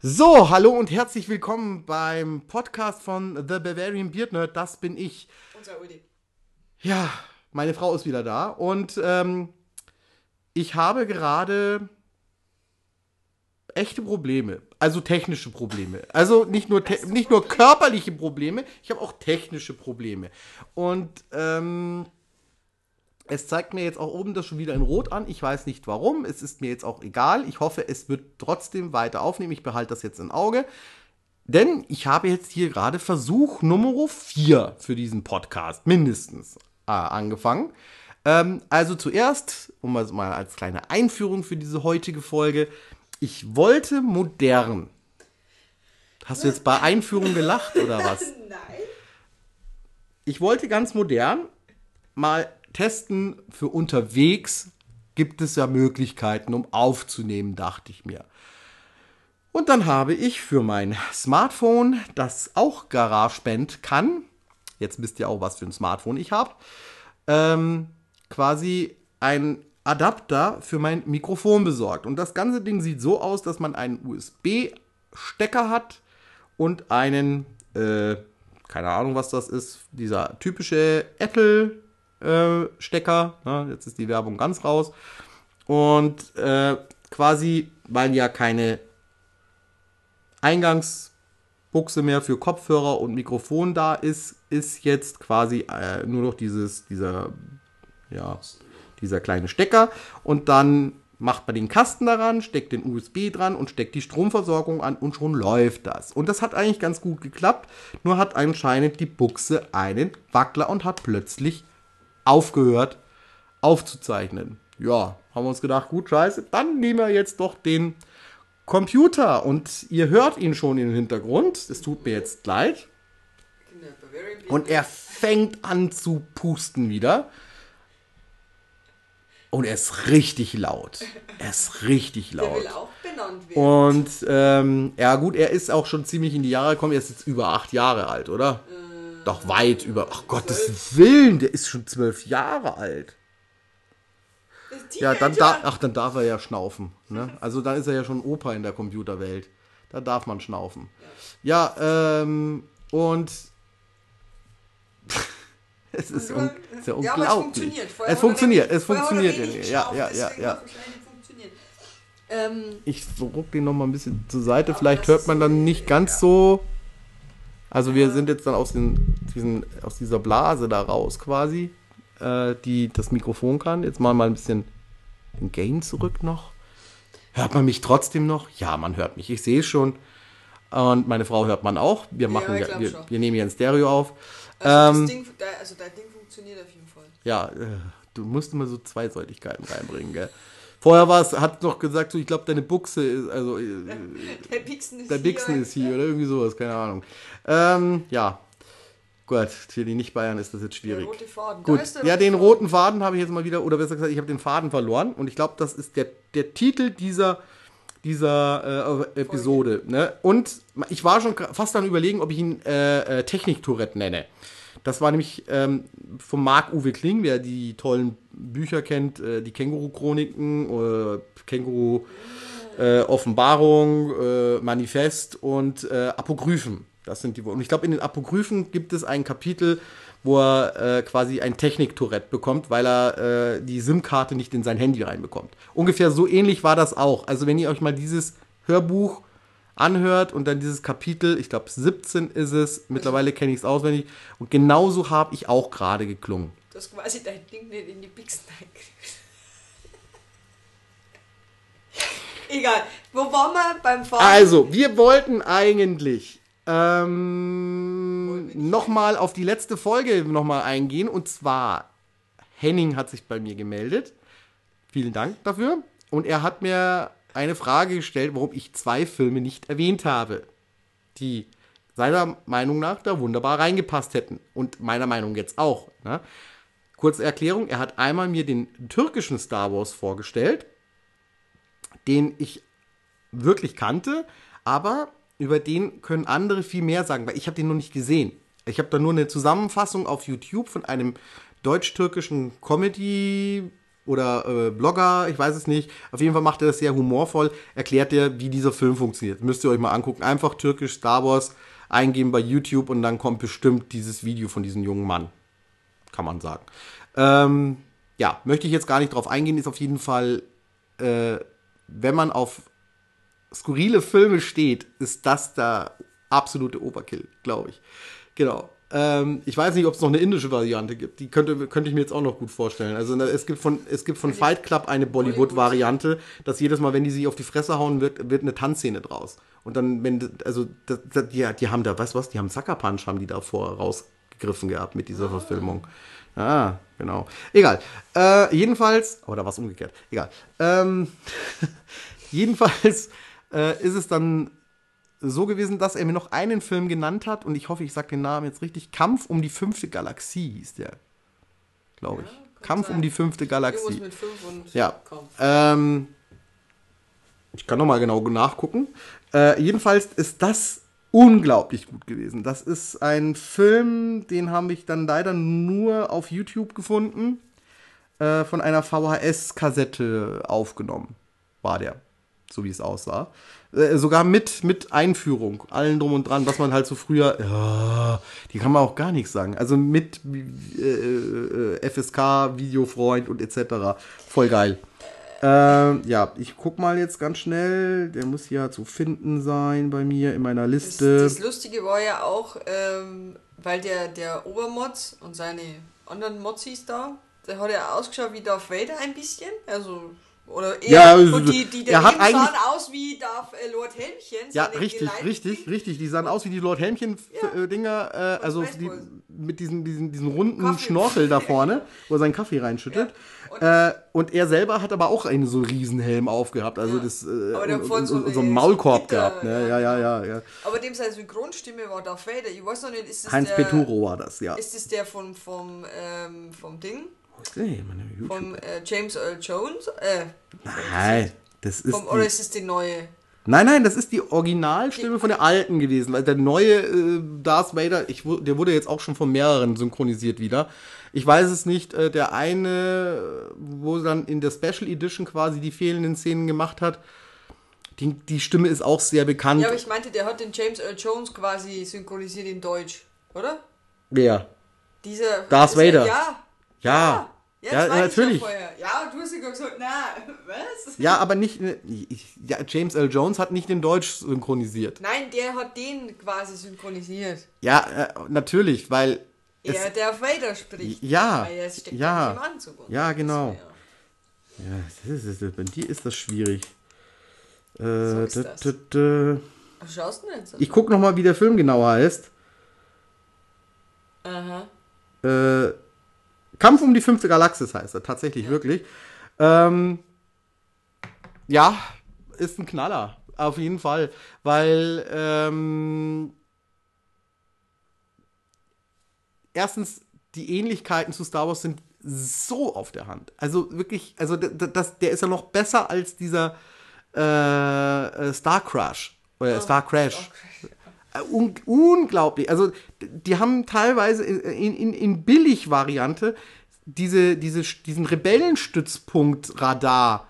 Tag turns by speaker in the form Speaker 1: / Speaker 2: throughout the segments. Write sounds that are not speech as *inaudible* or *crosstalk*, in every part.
Speaker 1: So, hallo und herzlich willkommen beim Podcast von The Bavarian Beard Nerd. Das bin ich.
Speaker 2: Unser Uli.
Speaker 1: Ja, meine Frau ist wieder da und ähm, ich habe gerade echte Probleme, also technische Probleme. Also nicht nur, nicht nur körperliche Probleme, ich habe auch technische Probleme. Und ähm, es zeigt mir jetzt auch oben das schon wieder in Rot an. Ich weiß nicht warum. Es ist mir jetzt auch egal. Ich hoffe, es wird trotzdem weiter aufnehmen. Ich behalte das jetzt im Auge. Denn ich habe jetzt hier gerade Versuch Nummer 4 für diesen Podcast mindestens äh, angefangen. Ähm, also zuerst, um mal, mal als kleine Einführung für diese heutige Folge, ich wollte modern. Hast du jetzt bei Einführung gelacht oder was? *laughs*
Speaker 2: Nein.
Speaker 1: Ich wollte ganz modern mal testen für unterwegs. Gibt es ja Möglichkeiten, um aufzunehmen, dachte ich mir. Und dann habe ich für mein Smartphone, das auch GarageBand kann, jetzt wisst ihr auch, was für ein Smartphone ich habe, ähm, quasi ein Adapter für mein Mikrofon besorgt. Und das ganze Ding sieht so aus, dass man einen USB-Stecker hat und einen, äh, keine Ahnung, was das ist, dieser typische Apple-Stecker. ne? jetzt ist die Werbung ganz raus. Und äh, quasi, weil ja keine Eingangsbuchse mehr für Kopfhörer und Mikrofon da ist, ist jetzt quasi äh, nur noch dieses, dieser, ja, dieser kleine Stecker und dann macht man den Kasten daran, steckt den USB dran und steckt die Stromversorgung an und schon läuft das. Und das hat eigentlich ganz gut geklappt, nur hat anscheinend die Buchse einen Wackler und hat plötzlich aufgehört aufzuzeichnen. Ja, haben wir uns gedacht, gut, scheiße, dann nehmen wir jetzt doch den Computer und ihr hört ihn schon im Hintergrund. Es tut mir jetzt leid. Und er fängt an zu pusten wieder. Und er ist richtig laut. Er ist richtig laut. Und ähm, ja gut, er ist auch schon ziemlich in die Jahre gekommen. Er ist jetzt über acht Jahre alt, oder? Doch weit über. Ach Gottes Willen, der ist schon zwölf Jahre alt. Ja, dann,
Speaker 2: Teenager.
Speaker 1: da, ach, dann darf er ja schnaufen. Ne? Also dann ist er ja schon Opa in der Computerwelt. Da darf man schnaufen. Ja, ähm, und *laughs* es ist, un es ist ja
Speaker 2: Ja, aber es
Speaker 1: unglaublich.
Speaker 2: funktioniert. Vorher
Speaker 1: es
Speaker 2: er
Speaker 1: funktioniert, es
Speaker 2: er
Speaker 1: funktioniert.
Speaker 2: wenig
Speaker 1: Ja, ja, ja, ja.
Speaker 2: Ähm,
Speaker 1: Ich ruck den noch mal ein bisschen zur Seite. Vielleicht hört man dann nicht ganz so. Also wir sind jetzt dann aus, den, diesen, aus dieser Blase da raus quasi, äh, die das Mikrofon kann. Jetzt mal mal ein bisschen den Gain zurück noch. Hört man mich trotzdem noch? Ja, man hört mich. Ich sehe es schon. Und meine Frau hört man auch. Wir machen ja, wir,
Speaker 2: schon.
Speaker 1: wir nehmen hier ein Stereo auf.
Speaker 2: also,
Speaker 1: Ähm,
Speaker 2: das Ding, also dein Ding funktioniert auf jeden Fall.
Speaker 1: ja, äh, du musst immer so Zweiseitigkeiten reinbringen, gell? Vorher war es, hat noch gesagt, so, ich glaube, deine Buchse ist, also äh, *laughs*
Speaker 2: Der Bixen ist
Speaker 1: der Bixen
Speaker 2: hier.
Speaker 1: ist hier oder irgendwie sowas, keine Ahnung. Ähm, ja. Gut, für die Nicht-Bayern ist das jetzt
Speaker 2: Der
Speaker 1: schwierig.
Speaker 2: rote Faden.
Speaker 1: Gut,
Speaker 2: der
Speaker 1: ja, den roten Faden habe ich jetzt mal wieder, oder besser gesagt, ich habe den Faden verloren und ich glaube, das ist der, der Titel dieser, dieser äh, Episode. Ne? Und ich war schon fast dann überlegen, ob ich ihn äh, äh, Technik-Tourette nenne. Das war nämlich ähm, von Marc-Uwe Kling, wer die tollen Bücher kennt, äh, die Känguru-Chroniken, äh, Känguru äh, Offenbarung, äh, Manifest und äh, Apokryphen. Das sind die. Und ich glaube, in den Apokryphen gibt es ein Kapitel, wo er äh, quasi ein Technik-Tourette bekommt, weil er äh, die SIM-Karte nicht in sein Handy reinbekommt. Ungefähr so ähnlich war das auch. Also wenn ihr euch mal dieses Hörbuch anhört und dann dieses Kapitel, ich glaube 17 ist es, mittlerweile kenne ich es auswendig, und genauso habe ich auch gerade geklungen.
Speaker 2: Du hast quasi dein Ding nicht in die Bixen eingekriegt. *laughs* Egal. Wo waren wir beim Faden?
Speaker 1: Also, wir wollten eigentlich ähm, nochmal auf die letzte Folge nochmal eingehen. Und zwar, Henning hat sich bei mir gemeldet. Vielen Dank dafür. Und er hat mir eine Frage gestellt, warum ich zwei Filme nicht erwähnt habe, die seiner Meinung nach da wunderbar reingepasst hätten. Und meiner Meinung jetzt auch. Ne? Kurze Erklärung, er hat einmal mir den türkischen Star Wars vorgestellt, den ich wirklich kannte, aber über den können andere viel mehr sagen, weil ich habe den noch nicht gesehen. Ich habe da nur eine Zusammenfassung auf YouTube von einem deutsch-türkischen Comedy oder äh, Blogger, ich weiß es nicht. Auf jeden Fall macht er das sehr humorvoll, erklärt er, wie dieser Film funktioniert. Müsst ihr euch mal angucken. Einfach türkisch Star Wars eingeben bei YouTube und dann kommt bestimmt dieses Video von diesem jungen Mann. Kann man sagen. Ähm, ja, möchte ich jetzt gar nicht drauf eingehen, ist auf jeden Fall, äh, wenn man auf skurrile Filme steht, ist das der absolute Overkill, glaube ich. Genau. Ähm, ich weiß nicht, ob es noch eine indische Variante gibt. Die könnte, könnte ich mir jetzt auch noch gut vorstellen. Also es gibt von, es gibt von Fight Club eine Bollywood-Variante, dass jedes Mal, wenn die sich auf die Fresse hauen, wird, wird eine Tanzszene draus. Und dann, wenn, also, das, das, die, die haben da, weißt du was, die haben Sucker Punch, haben die davor rausgegriffen gehabt mit dieser Verfilmung. Ah, genau. Egal. Äh, jedenfalls, oder was umgekehrt? Egal. Ähm, *laughs* jedenfalls äh, ist es dann so gewesen, dass er mir noch einen Film genannt hat und ich hoffe, ich sage den Namen jetzt richtig. Kampf um die fünfte Galaxie hieß der, glaube ich.
Speaker 2: Ja,
Speaker 1: Kampf
Speaker 2: sein.
Speaker 1: um die fünfte Galaxie.
Speaker 2: Irgendwas mit 5 und
Speaker 1: Ja. Ähm, ich kann noch mal genau nachgucken. Äh, jedenfalls ist das unglaublich gut gewesen. Das ist ein Film, den habe ich dann leider nur auf YouTube gefunden. Äh, von einer VHS-Kassette aufgenommen. War der. So wie es aussah. Äh, sogar mit, mit Einführung, allen drum und dran, was man halt so früher. Ja, die kann man auch gar nichts sagen. Also mit äh, äh, FSK, Videofreund und etc. Voll geil. Ähm, ja, ich guck mal jetzt ganz schnell. Der muss ja zu finden sein bei mir in meiner
Speaker 2: Das,
Speaker 1: Liste.
Speaker 2: das Lustige war ja auch, ähm, weil der, der Obermods und seine anderen Mozis da, der hat ja ausgeschaut wie Darth Vader ein bisschen. Also, oder eher,
Speaker 1: Ja,
Speaker 2: und die, die
Speaker 1: er hat
Speaker 2: daneben sahen
Speaker 1: eigentlich-
Speaker 2: aus wie Darth äh, Lord Helmchen.
Speaker 1: Ja, richtig, richtig, richtig. Die sahen aus wie die Lord
Speaker 2: Ja.
Speaker 1: Helmchen-Dinger, äh, also die, mit diesen, diesen, diesen runden
Speaker 2: Kaffee.
Speaker 1: Schnorchel da vorne, *laughs* wo er seinen Kaffee reinschüttet.
Speaker 2: Und-
Speaker 1: äh, und er selber hat aber auch einen so Riesenhelm aufgehabt, also
Speaker 2: Ja.
Speaker 1: das äh, und, und,
Speaker 2: so
Speaker 1: und, so einen Maulkorb
Speaker 2: Gitter,
Speaker 1: gehabt. Ne? Ja, ja, ja, ja.
Speaker 2: Aber dem seine Synchronstimme war Darth Vader. Ich weiß noch nicht, ist das
Speaker 1: Heinz
Speaker 2: der...
Speaker 1: Peturo war das, ja.
Speaker 2: Ist das der von, vom, ähm, vom Ding?
Speaker 1: YouTube?
Speaker 2: Vom äh, James Earl Jones? Äh,
Speaker 1: Nein, das ist
Speaker 2: vom, oder
Speaker 1: die,
Speaker 2: ist es die neue?
Speaker 1: Nein, nein, das ist die Originalstimme von der alten gewesen, weil der neue äh, Darth Vader, ich, der wurde jetzt auch schon von mehreren synchronisiert wieder. Ich weiß es nicht, äh, der eine, äh, wo dann in der Special Edition quasi die fehlenden Szenen gemacht hat, die, die Stimme ist auch sehr bekannt.
Speaker 2: Ja, aber ich meinte, der hat den James Earl Jones quasi synchronisiert in Deutsch, oder?
Speaker 1: Wer?
Speaker 2: Dieser.
Speaker 1: Darth Vader.
Speaker 2: Ja.
Speaker 1: Ja.
Speaker 2: Ja,
Speaker 1: Ja,
Speaker 2: das
Speaker 1: natürlich.
Speaker 2: Ich ja, vorher. ja, du hast ja gesagt, na, was?
Speaker 1: Ja, aber nicht, ich, ja, James L. Jones hat nicht den Deutsch synchronisiert.
Speaker 2: Nein, der hat den quasi synchronisiert.
Speaker 1: Ja, äh, natürlich, weil
Speaker 2: Er, der Vader spricht.
Speaker 1: Ja,
Speaker 2: Weil er steckt
Speaker 1: ja.
Speaker 2: im Anzug.
Speaker 1: Ja, genau.
Speaker 2: Ja.
Speaker 1: Ja, das ist, das- bei dir ist das schwierig. Äh,
Speaker 2: So ist
Speaker 1: da,
Speaker 2: das.
Speaker 1: da, da.
Speaker 2: Was schaust du denn jetzt?
Speaker 1: Ich guck noch mal, wie der Film genau heißt.
Speaker 2: Aha.
Speaker 1: Äh, Kampf um die fünfte Galaxis heißt er, tatsächlich, wirklich. Ähm, ja, ist ein Knaller, auf jeden Fall, weil ähm, erstens die Ähnlichkeiten zu Star Wars sind so auf der Hand. Also wirklich, also das, der ist ja noch besser als dieser äh, äh, Star Crash oder Star Crash. Äh, Un unglaublich. Also, die haben teilweise in, in, in Billig-Variante diese, diese, diesen Rebellenstützpunkt-Radar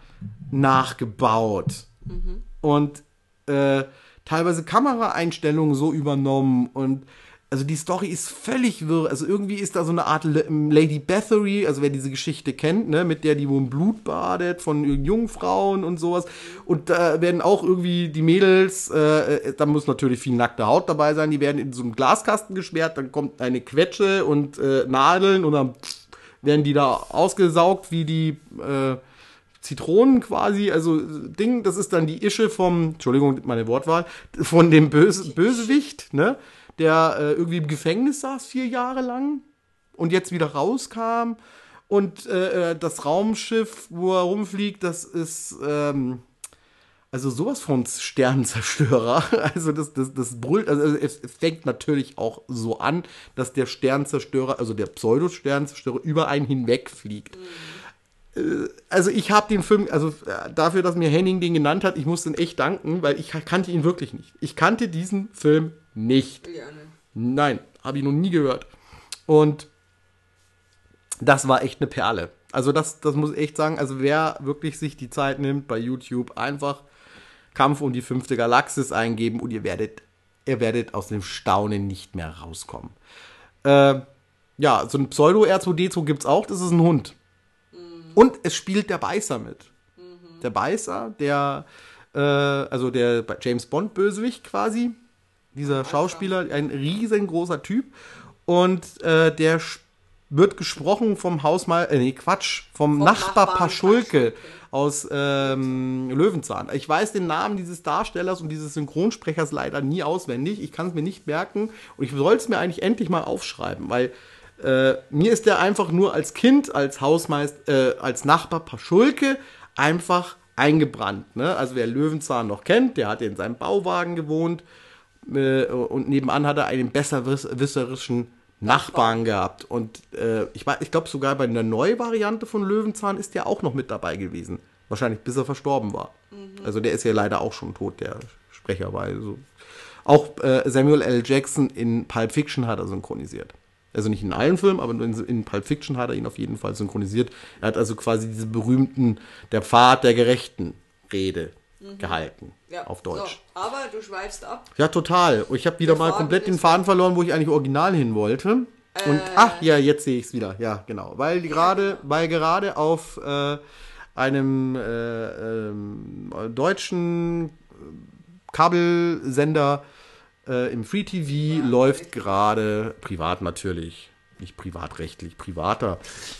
Speaker 1: nachgebaut. Und äh, teilweise Kameraeinstellungen so übernommen und also die Story ist völlig wirr. Also irgendwie ist da so eine Art Le- Lady Bathory, also wer diese Geschichte kennt, ne, mit der die wohl Blut badet von Jungfrauen und sowas. Und da werden auch irgendwie die Mädels, äh, äh, da muss natürlich viel nackte Haut dabei sein, die werden in so einen Glaskasten gesperrt, dann kommt eine Quetsche und äh, Nadeln und dann werden die da ausgesaugt wie die äh, Zitronen quasi, also äh, Ding, das ist dann die Ische vom, Entschuldigung, meine Wortwahl, von dem Böse, Bösewicht, ne, der äh, irgendwie im Gefängnis saß vier Jahre lang und jetzt wieder rauskam und äh, äh, das Raumschiff, wo er rumfliegt, das ist ähm, also sowas von Sternenzerstörer. *laughs* Also das, das, das brüllt, also es, es fängt natürlich auch so an, dass der Sternenzerstörer, also der Pseudo-Sternenzerstörer über einen hinwegfliegt. Äh, Also ich habe den Film, also äh, dafür, dass mir Henning den genannt hat, ich muss den echt danken, weil ich kannte ihn wirklich nicht. Ich kannte diesen Film nicht.
Speaker 2: Ja, ne.
Speaker 1: Nein, habe ich noch nie gehört. Und das war echt eine Perle. Also das, das muss ich echt sagen. Also wer wirklich sich die Zeit nimmt, bei YouTube einfach Kampf um die fünfte Galaxis eingeben und ihr werdet, ihr werdet aus dem Staunen nicht mehr rauskommen. Äh, ja, so ein Pseudo-R2D2 gibt's auch, das ist ein Hund. Und es spielt der Beißer mit. Der Beißer, der, äh, also der James Bond-Bösewicht quasi, dieser Schauspieler, ein riesengroßer Typ. Und äh, der wird gesprochen vom Hausmal, äh, nee, Quatsch, vom,
Speaker 2: Vom
Speaker 1: Nachbar Paschulke. aus ähm, Löwenzahn. Ich weiß den Namen dieses Darstellers und dieses Synchronsprechers leider nie auswendig. Ich kann es mir nicht merken und ich soll es mir eigentlich endlich mal aufschreiben, weil äh, mir ist der einfach nur als Kind, als Hausmeister, äh, als Nachbar Paschulke einfach eingebrannt. Ne? Also wer Löwenzahn noch kennt, der hat in seinem Bauwagen gewohnt äh, und nebenan hat er einen besserwisserischen Nachbarn gehabt. Und äh, ich, ich glaube sogar bei einer Neuvariante von Löwenzahn ist der auch noch mit dabei gewesen. Wahrscheinlich bis er verstorben war. Also der ist ja leider auch schon tot, der Sprecher war. Also. Auch äh, Samuel L. Jackson in Pulp Fiction hat er synchronisiert. Also nicht in allen Filmen, aber in, in Pulp Fiction hat er ihn auf jeden Fall synchronisiert. Er hat also quasi diese berühmten Der Pfad der Gerechten Rede gehalten.
Speaker 2: Ja,
Speaker 1: Auf Deutsch.
Speaker 2: So, aber du schweifst ab.
Speaker 1: Ja, total. Und Ich habe wieder
Speaker 2: Der
Speaker 1: mal
Speaker 2: Faden
Speaker 1: komplett den Faden verloren, wo ich eigentlich original hin wollte. Und ach ja, jetzt sehe ich es wieder. Ja, genau. Weil gerade, *laughs* weil gerade auf äh, einem äh, ähm, deutschen Kabelsender äh, im Free TV läuft gerade privat natürlich, nicht privatrechtlich, privater.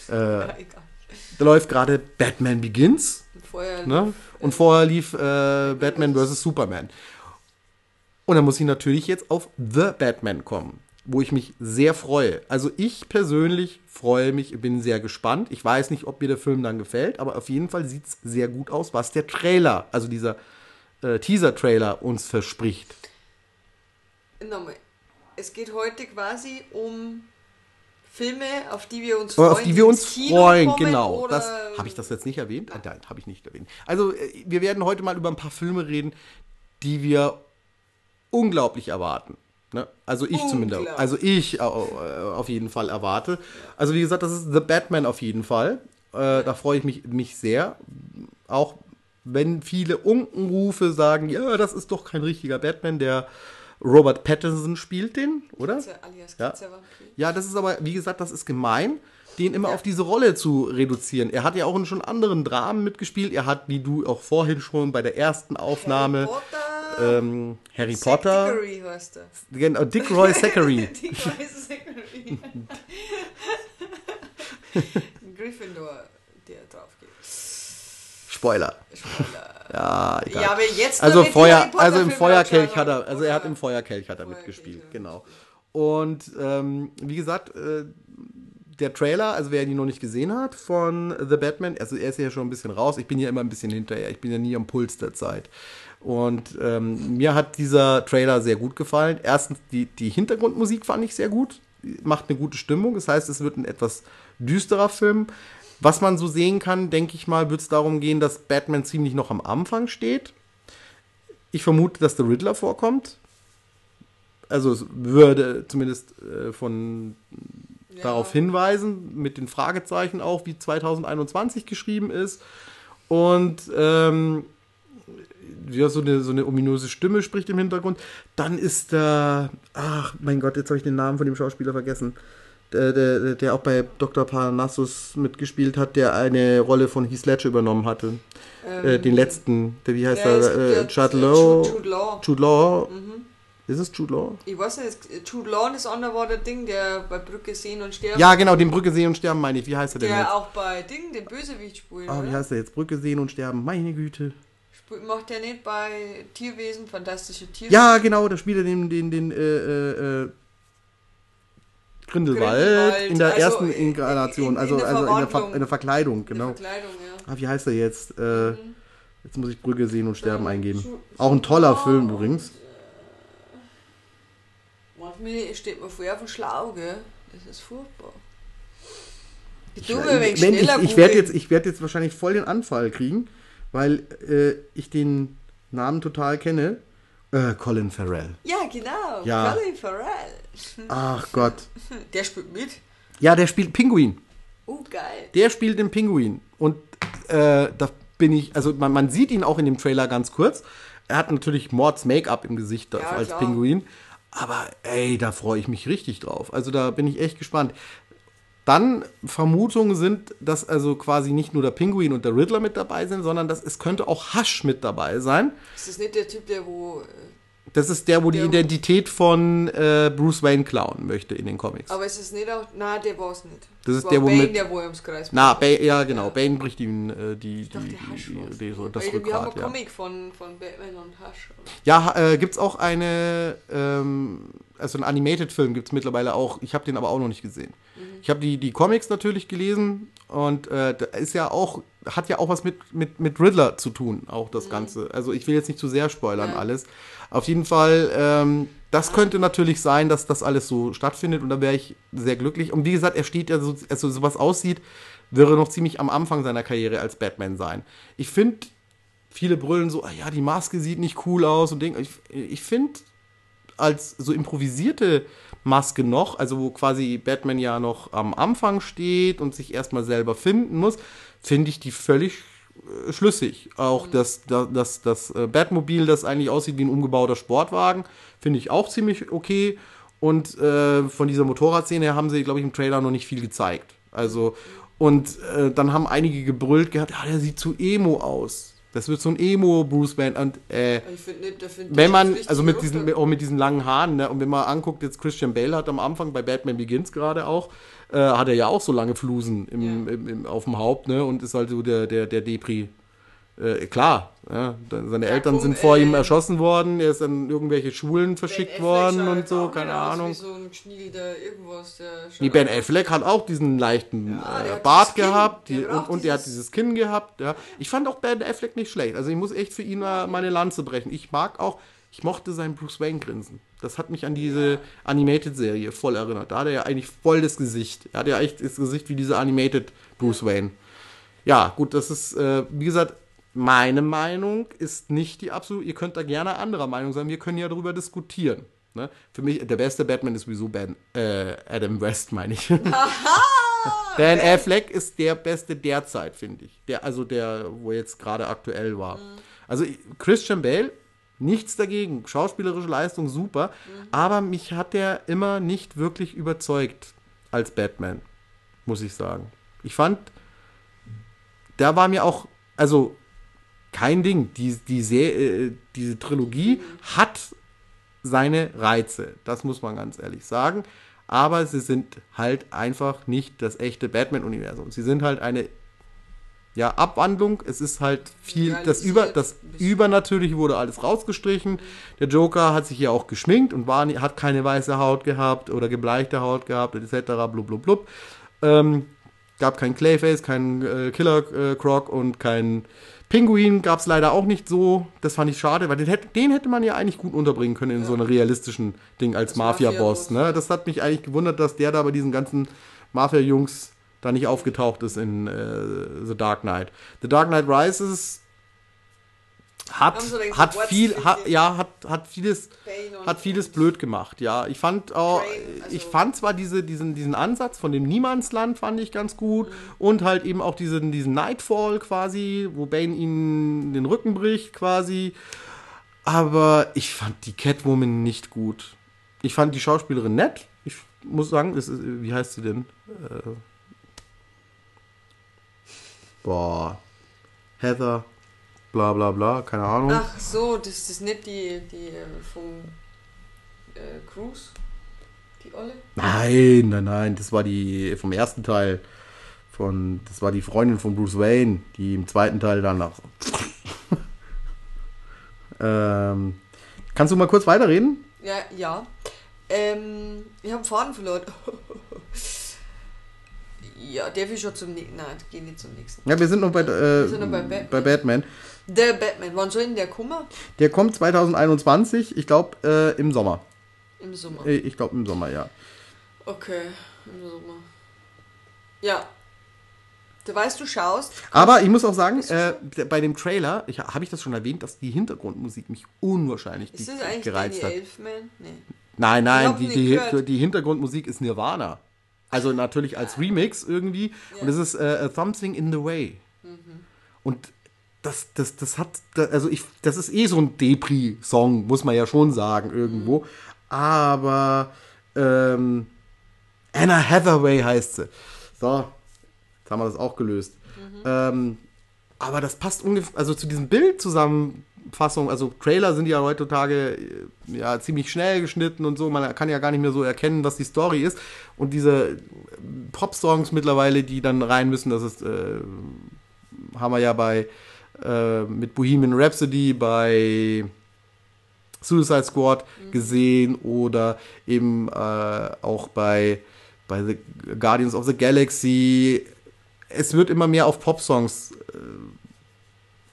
Speaker 1: Äh, *laughs*
Speaker 2: Ja,
Speaker 1: da läuft gerade Batman Begins.
Speaker 2: Vorher
Speaker 1: Ne? Und vorher lief äh, Batman vs. Superman. Und dann muss ich natürlich jetzt auf The Batman kommen, wo ich mich sehr freue. Also ich persönlich freue mich, bin sehr gespannt. Ich weiß nicht, ob mir der Film dann gefällt, aber auf jeden Fall sieht es sehr gut aus, was der Trailer, also dieser äh, Teaser-Trailer uns verspricht.
Speaker 2: Nochmal. Es geht heute quasi um Filme, auf die wir uns
Speaker 1: Oder auf die wir uns freuen,
Speaker 2: kommen
Speaker 1: genau. Habe ich das jetzt nicht erwähnt? Ah, Nein, habe ich nicht erwähnt. Also äh, wir werden heute mal über ein paar Filme reden, die wir unglaublich erwarten. Ne? Also ich zumindest. Also ich äh, auf jeden Fall erwarte. Also wie gesagt, das ist The Batman auf jeden Fall. Äh, da freue ich mich, mich sehr. Auch wenn viele Unkenrufe sagen, ja, das ist doch kein richtiger Batman, der Robert Pattinson spielt den, oder?
Speaker 2: Katze, alias
Speaker 1: Ja.
Speaker 2: Katzervampir.
Speaker 1: Ja, das ist aber, wie gesagt, das ist gemein, den immer auf diese Rolle zu reduzieren. Er hat ja auch in schon anderen Dramen mitgespielt. Er hat, wie du auch vorhin schon bei der ersten Aufnahme,
Speaker 2: Harry Potter.
Speaker 1: ähm, Harry
Speaker 2: Zack
Speaker 1: Potter,
Speaker 2: Diggory heißt er. *laughs*
Speaker 1: genau, Dick Roy Zachary. *laughs*
Speaker 2: Dick Roy Zachary. *laughs* Gryffindor, der drauf.
Speaker 1: Spoiler.
Speaker 2: Spoiler.
Speaker 1: Ja, egal.
Speaker 2: Ja, aber jetzt
Speaker 1: also Feuer, also im Feuerkelch hat er, also er hat im Feuerkelch hat er mitgespielt,
Speaker 2: ja,
Speaker 1: genau. Und ähm, wie gesagt, äh, der Trailer, also wer ihn noch nicht gesehen hat von The Batman, also er ist ja schon ein bisschen raus. Ich bin ja immer ein bisschen hinterher. Ich bin ja nie am Puls der Zeit. Und ähm, mir hat dieser Trailer sehr gut gefallen. Erstens, die, die Hintergrundmusik fand ich sehr gut. Macht eine gute Stimmung. Das heißt, es wird ein etwas düsterer Film. Was man so sehen kann, denke ich mal, wird es darum gehen, dass Batman ziemlich noch am Anfang steht. Ich vermute, dass der Riddler vorkommt. Also es würde zumindest äh, von
Speaker 2: Ja.
Speaker 1: darauf hinweisen, mit den Fragezeichen auch, wie 2021 geschrieben ist. Und ähm, ja, so eine, so eine ominöse Stimme spricht im Hintergrund. Dann ist da, ach mein Gott, jetzt habe ich den Namen von dem Schauspieler vergessen. Der, der, der auch bei Dr. Parnassus mitgespielt hat, der eine Rolle von Heath Ledger übernommen hatte. äh, den letzten, der, wie heißt
Speaker 2: Ähm, Ja,
Speaker 1: er? Äh, Jude Law.
Speaker 2: Jude Law.
Speaker 1: Jude Law.
Speaker 2: Mhm.
Speaker 1: Ist es Jude Law?
Speaker 2: Ich weiß nicht, Jude Law andere war der Ding, der bei Brücke sehen und sterben.
Speaker 1: Ja, genau, den Brücke sehen und sterben meine ich. Wie heißt er denn
Speaker 2: Der
Speaker 1: jetzt?
Speaker 2: auch bei Ding, den Bösewicht spielt.
Speaker 1: Ah, wie heißt er jetzt? Brücke sehen und sterben, meine Güte.
Speaker 2: Macht der nicht bei Tierwesen, fantastische Tierwesen?
Speaker 1: Ja, genau, da spielt er den, den, den, äh, äh, äh, Grindelwald,
Speaker 2: Grindelwald,
Speaker 1: in der
Speaker 2: also
Speaker 1: ersten
Speaker 2: in-
Speaker 1: Inkarnation,
Speaker 2: in- in
Speaker 1: also, also in, der Ver in der Verkleidung,
Speaker 2: In der
Speaker 1: genau.
Speaker 2: Verkleidung, ja.
Speaker 1: Ah, wie heißt er jetzt? Äh, jetzt muss ich Brücke sehen und sterben
Speaker 2: Ähm,
Speaker 1: eingeben. Auch ein toller
Speaker 2: Jude
Speaker 1: Film übrigens.
Speaker 2: äh, Manchmal steht man vorher von schlau, gell? Das ist furchtbar. Ich
Speaker 1: Ich,
Speaker 2: mir
Speaker 1: ich,
Speaker 2: schneller
Speaker 1: ich werde jetzt, ich werd jetzt wahrscheinlich voll den Anfall kriegen, weil äh, ich den Namen total kenne. Äh, Colin Farrell.
Speaker 2: Ja, genau.
Speaker 1: Ja.
Speaker 2: Colin Farrell.
Speaker 1: Ach Gott. *laughs*
Speaker 2: Der spielt mit.
Speaker 1: Ja, der spielt Pinguin.
Speaker 2: Oh, geil.
Speaker 1: Der spielt den Pinguin. Und äh, da bin ich, also man, man sieht ihn auch in dem Trailer ganz kurz. Er hat natürlich Mords Make-up im Gesicht
Speaker 2: Ja,
Speaker 1: als
Speaker 2: klar.
Speaker 1: Pinguin. Aber ey, da freue ich mich richtig drauf. Also da bin ich echt gespannt. Dann Vermutungen sind, dass also quasi nicht nur der Pinguin und der Riddler mit dabei sind, sondern dass es könnte auch Hush mit dabei sein.
Speaker 2: Ist das nicht der Typ, der wo.
Speaker 1: Das ist der, wo die
Speaker 2: Der-
Speaker 1: Identität von äh, Bruce Wayne klauen möchte in den Comics.
Speaker 2: Aber ist es nicht auch. Nein, der war es nicht.
Speaker 1: Das ist
Speaker 2: war
Speaker 1: der, wo
Speaker 2: Bane,
Speaker 1: mit-
Speaker 2: der wo er ums Kreis
Speaker 1: Na. Bane, ja genau,
Speaker 2: Ja.
Speaker 1: Bane bricht ihm äh, die,
Speaker 2: Ich
Speaker 1: die,
Speaker 2: dachte,
Speaker 1: die, die, die, so das
Speaker 2: Weil Wir haben
Speaker 1: Rückgrat,
Speaker 2: einen
Speaker 1: ja.
Speaker 2: Comic von, von Batman und Hush. oder?
Speaker 1: Ja, äh, gibt's auch eine, ähm, also einen Animated-Film gibt's mittlerweile auch. Ich habe den aber auch noch nicht gesehen. Ich habe die, die Comics natürlich gelesen und äh, da ist ja auch, hat ja auch was mit, mit, mit Riddler zu tun, auch das Ganze. Also ich will jetzt nicht zu sehr spoilern
Speaker 2: Ja.
Speaker 1: alles. Auf jeden Fall, ähm, das könnte natürlich sein, dass das alles so stattfindet und da wäre ich sehr glücklich. Und wie gesagt, er steht ja so, also sowas aussieht, wäre noch ziemlich am Anfang seiner Karriere als Batman sein. Ich finde, viele brüllen so, ah ja, die Maske sieht nicht cool aus und Ding. Ich, ich finde, als so improvisierte Maske noch, also wo quasi Batman ja noch am Anfang steht und sich erstmal selber finden muss, finde ich die völlig schlüssig. Auch das, das, das, das äh, Batmobil, das eigentlich aussieht wie ein umgebauter Sportwagen, finde ich auch ziemlich okay. Und äh, von dieser Motorradszene her haben sie, glaube ich, im Trailer noch nicht viel gezeigt. Also, und äh, dann haben einige gebrüllt gehabt, ja, der sieht zu emo aus. Das wird so ein Emo-Bruce Wayne. Und äh,
Speaker 2: der findet
Speaker 1: wenn man, also mit diesen, auch mit diesen langen Haaren, ne, und wenn man anguckt, jetzt Christian Bale hat am Anfang bei Batman Begins gerade auch, äh, hat er ja auch so lange Flusen im,
Speaker 2: Ja.
Speaker 1: im, im, auf dem Haupt, ne, und ist halt so der, der, der Depri. Äh, klar, ja, seine
Speaker 2: Ja,
Speaker 1: Eltern sind vor ihm
Speaker 2: äh,
Speaker 1: erschossen worden, er ist an irgendwelche Schulen verschickt
Speaker 2: Ben
Speaker 1: worden
Speaker 2: Affleck
Speaker 1: und
Speaker 2: schaut
Speaker 1: so, keine Ahnung.
Speaker 2: Wie so ein geschniegelter irgendwas, der
Speaker 1: Nee, Ben Affleck hat auch diesen leichten
Speaker 2: Ja, der
Speaker 1: äh, Bart gehabt
Speaker 2: Der
Speaker 1: die, und, und er hat
Speaker 2: dieses-
Speaker 1: Kinn gehabt. Ja. Ich fand auch Ben Affleck nicht schlecht. Also ich muss echt für ihn meine Lanze brechen. Ich mag auch, ich mochte sein Bruce Wayne Grinsen. Das hat mich an diese Animated-Serie voll erinnert. Da hat er ja eigentlich voll das Gesicht. Er hat ja echt das Gesicht wie diese Animated Bruce Wayne. Ja, gut, das ist, äh, wie gesagt, meine Meinung ist nicht die absolute. Ihr könnt da gerne anderer Meinung sein. Wir können ja darüber diskutieren. Ne? Für mich, der beste Batman ist sowieso ben, äh, Adam West, meine ich. *laughs* *laughs* ben Affleck ist der beste derzeit, finde ich. Der, also der, wo jetzt gerade aktuell war. Also Christian Bale, nichts dagegen. Schauspielerische Leistung super. Aber mich hat der immer nicht wirklich überzeugt als Batman, muss ich sagen. Ich fand, da war mir auch, also kein Ding. Die, die äh, diese Trilogie hat seine Reize. Das muss man ganz ehrlich sagen. Aber sie sind halt einfach nicht das echte Batman-Universum. Sie sind halt eine ja, Abwandlung. Es ist halt viel, das, Über, das. Übernatürliche wurde alles rausgestrichen. Der Joker hat sich ja auch geschminkt und war, hat keine weiße Haut gehabt oder gebleichte Haut gehabt, etc. blub, blub, blub. Ähm, gab kein Clayface, kein äh, Killer äh, Croc und kein Pinguin gab es leider auch nicht so. Das fand ich schade, weil den hätte, den hätte man ja eigentlich gut unterbringen können in so einem realistischen Ding als Mafia-Boss.
Speaker 2: Mafia-Boss,
Speaker 1: ne? Das hat mich eigentlich gewundert, dass der da bei diesen ganzen Mafia-Jungs da nicht aufgetaucht ist in äh, The Dark Knight. The Dark Knight Rises hat, hat viel, hat, ja, hat, hat vieles hat vieles blöd gemacht, ja. Ich fand auch,
Speaker 2: Train, also-
Speaker 1: ich fand zwar diese, diesen, diesen Ansatz von dem Niemandsland fand ich ganz gut
Speaker 2: Mhm.
Speaker 1: und halt eben auch diesen, diesen Nightfall quasi, wo Bane ihnen den Rücken bricht quasi. Aber ich fand die Catwoman nicht gut. Ich fand die Schauspielerin nett. Ich muss sagen, ist, wie heißt sie denn? Äh, boah. Heather, bla bla bla, keine Ahnung.
Speaker 2: Ach so, das ist nicht die, die äh, vom äh, Cruise? Die Olle?
Speaker 1: Nein, nein, nein, das war die vom ersten Teil. Von, das war die Freundin von Bruce Wayne, die im zweiten Teil danach. *laughs* ähm, kannst du mal kurz weiterreden?
Speaker 2: Ja, ja. Ähm, ich habe Faden verloren. *laughs* ja, der will schon zum nächsten. Nein, geh nicht zum nächsten.
Speaker 1: Ja, wir sind noch bei, äh,
Speaker 2: sind noch bei Batman.
Speaker 1: bei Batman.
Speaker 2: Der Batman, wann soll denn der kommen?
Speaker 1: Der kommt 2021, ich glaube äh, im Sommer.
Speaker 2: Im Sommer.
Speaker 1: Äh, Ich glaube im Sommer, ja.
Speaker 2: Okay, im Sommer. Ja. Du weißt, du schaust.
Speaker 1: Aber ich muss auch sagen, äh, bei dem Trailer, habe ich das schon erwähnt, dass die Hintergrundmusik mich unwahrscheinlich
Speaker 2: Ist
Speaker 1: ge-
Speaker 2: das eigentlich
Speaker 1: gereizt
Speaker 2: Danny
Speaker 1: hat.
Speaker 2: Elfman? Nee.
Speaker 1: Nein, nein, die, die, die Hintergrundmusik ist Nirvana. Also natürlich als Remix irgendwie.
Speaker 2: Ja.
Speaker 1: Und es ist äh, Something in the Way. Und das, das, das hat, also ich, das ist eh so ein Depri-Song, muss man ja schon sagen, irgendwo. Aber ähm, Anna Hathaway heißt sie. So, jetzt haben wir das auch gelöst. Ähm, aber das passt ungefähr, also zu diesem Bildzusammenfassung, also Trailer sind ja heutzutage äh, ja ziemlich schnell geschnitten und so, man kann ja gar nicht mehr so erkennen, was die Story ist. Und diese Pop-Songs mittlerweile, die dann rein müssen, das ist, äh, haben wir ja bei äh, mit Bohemian Rhapsody, bei Suicide Squad gesehen oder eben äh, auch bei, bei The Guardians of the Galaxy. Es wird immer mehr auf Pop-Songs äh,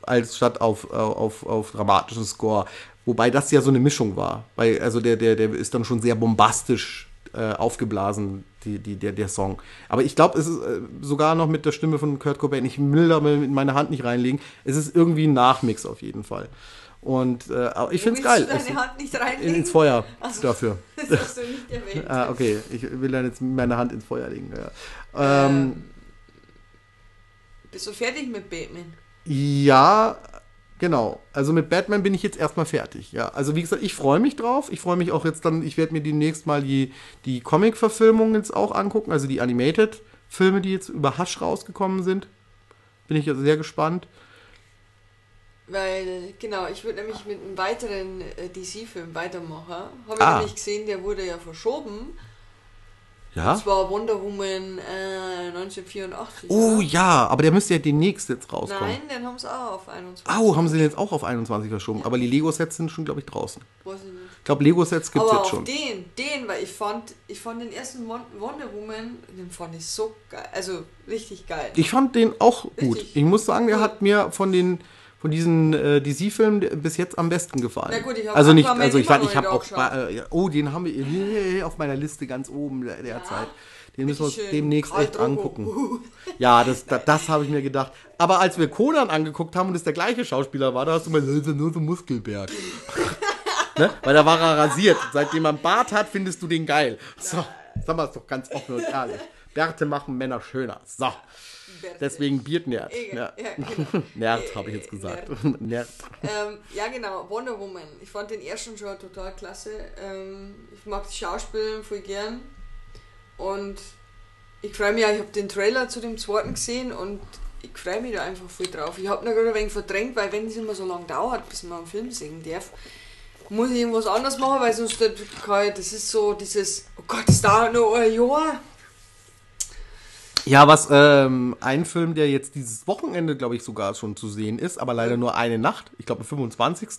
Speaker 1: als statt auf, auf, auf dramatischen Score. Wobei das ja so eine Mischung war. Weil, also der, der, der ist dann schon sehr bombastisch äh, aufgeblasen, die, die, der, der Song. Aber ich glaube, es ist äh, sogar noch mit der Stimme von Kurt Cobain, ich will da meine Hand nicht reinlegen. Es ist irgendwie ein Nachmix auf jeden Fall. Und äh, ich finde es geil.
Speaker 2: deine Hand nicht reinlegen?
Speaker 1: in, ins Feuer
Speaker 2: Ach so.
Speaker 1: dafür. *laughs*
Speaker 2: Das hast du nicht erwähnt.
Speaker 1: Ah, okay. Ich will dann jetzt meine Hand ins Feuer legen. Ja, ähm,
Speaker 2: Ähm, bist du fertig mit Batman?
Speaker 1: Ja genau. Also mit Batman bin ich jetzt erstmal fertig. Ja, also wie gesagt, ich freue mich drauf. Ich freue mich auch jetzt dann, ich werde mir demnächst mal die, die Comic-Verfilmungen jetzt auch angucken, also die Animated-Filme, die jetzt über Hush rausgekommen sind. Bin ich also sehr gespannt.
Speaker 2: Weil, genau, ich würde nämlich mit einem weiteren äh, DC-Film weitermachen. Habe ich
Speaker 1: Ah.
Speaker 2: nämlich gesehen, der wurde ja verschoben.
Speaker 1: Ja?
Speaker 2: Das war Wonder Woman äh, 1984.
Speaker 1: Oh
Speaker 2: ja.
Speaker 1: ja, aber der müsste ja demnächst jetzt rauskommen.
Speaker 2: Nein, den haben sie auch auf 21.
Speaker 1: Au, haben sie den jetzt auch auf 21 verschoben. Aber die Lego-Sets sind schon, glaube ich, draußen.
Speaker 2: Weiß ich nicht.
Speaker 1: Ich glaube, Lego-Sets gibt es jetzt schon.
Speaker 2: den, den, weil ich fand, ich fand den ersten Won- Wonder Woman, den fand ich so geil. Also richtig geil.
Speaker 1: Ich fand den auch gut.
Speaker 2: Richtig
Speaker 1: Ich muss sagen, der hat mir von den von diesen äh, DC-Filmen bis jetzt am besten gefallen.
Speaker 2: Na gut, ich
Speaker 1: also nicht, also ich
Speaker 2: noch
Speaker 1: ich habe auch, äh, ja, oh, den haben wir auf meiner Liste ganz oben der- derzeit. Den müssen wir uns demnächst
Speaker 2: Karl
Speaker 1: echt
Speaker 2: Drogo.
Speaker 1: angucken. *laughs* Ja, das, das, das habe ich mir gedacht. Aber als wir Conan angeguckt haben und es der gleiche Schauspieler war, da hast du mal "Das ist ja nur so Muskelberg. *laughs* ne? Weil da war er rasiert. Seitdem man einen Bart hat, findest du den geil. So, sagen wir es doch ganz offen und ehrlich. Bärte machen Männer schöner. So, deswegen Biertnerd.
Speaker 2: Egal,
Speaker 1: Ja.
Speaker 2: ja, genau. *laughs*
Speaker 1: Nerd, habe ich jetzt gesagt. Nerd. *laughs*
Speaker 2: ähm, ja, genau, Wonder Woman. Ich fand den ersten schon total klasse. Ähm, ich mag die Schauspieler voll gern. Und ich freue mich, ich habe den Trailer zu dem zweiten gesehen und ich freue mich da einfach voll drauf. Ich habe noch gerade ein wenig verdrängt, weil wenn es immer so lange dauert, bis man einen Film sehen darf, muss ich irgendwas anderes machen, weil sonst das ist so dieses, oh Gott, das dauert noch ein Jahr.
Speaker 1: Ja, was ähm, ein Film, der jetzt dieses Wochenende, glaube ich, sogar schon zu sehen ist, aber leider nur eine Nacht, ich glaube am 25.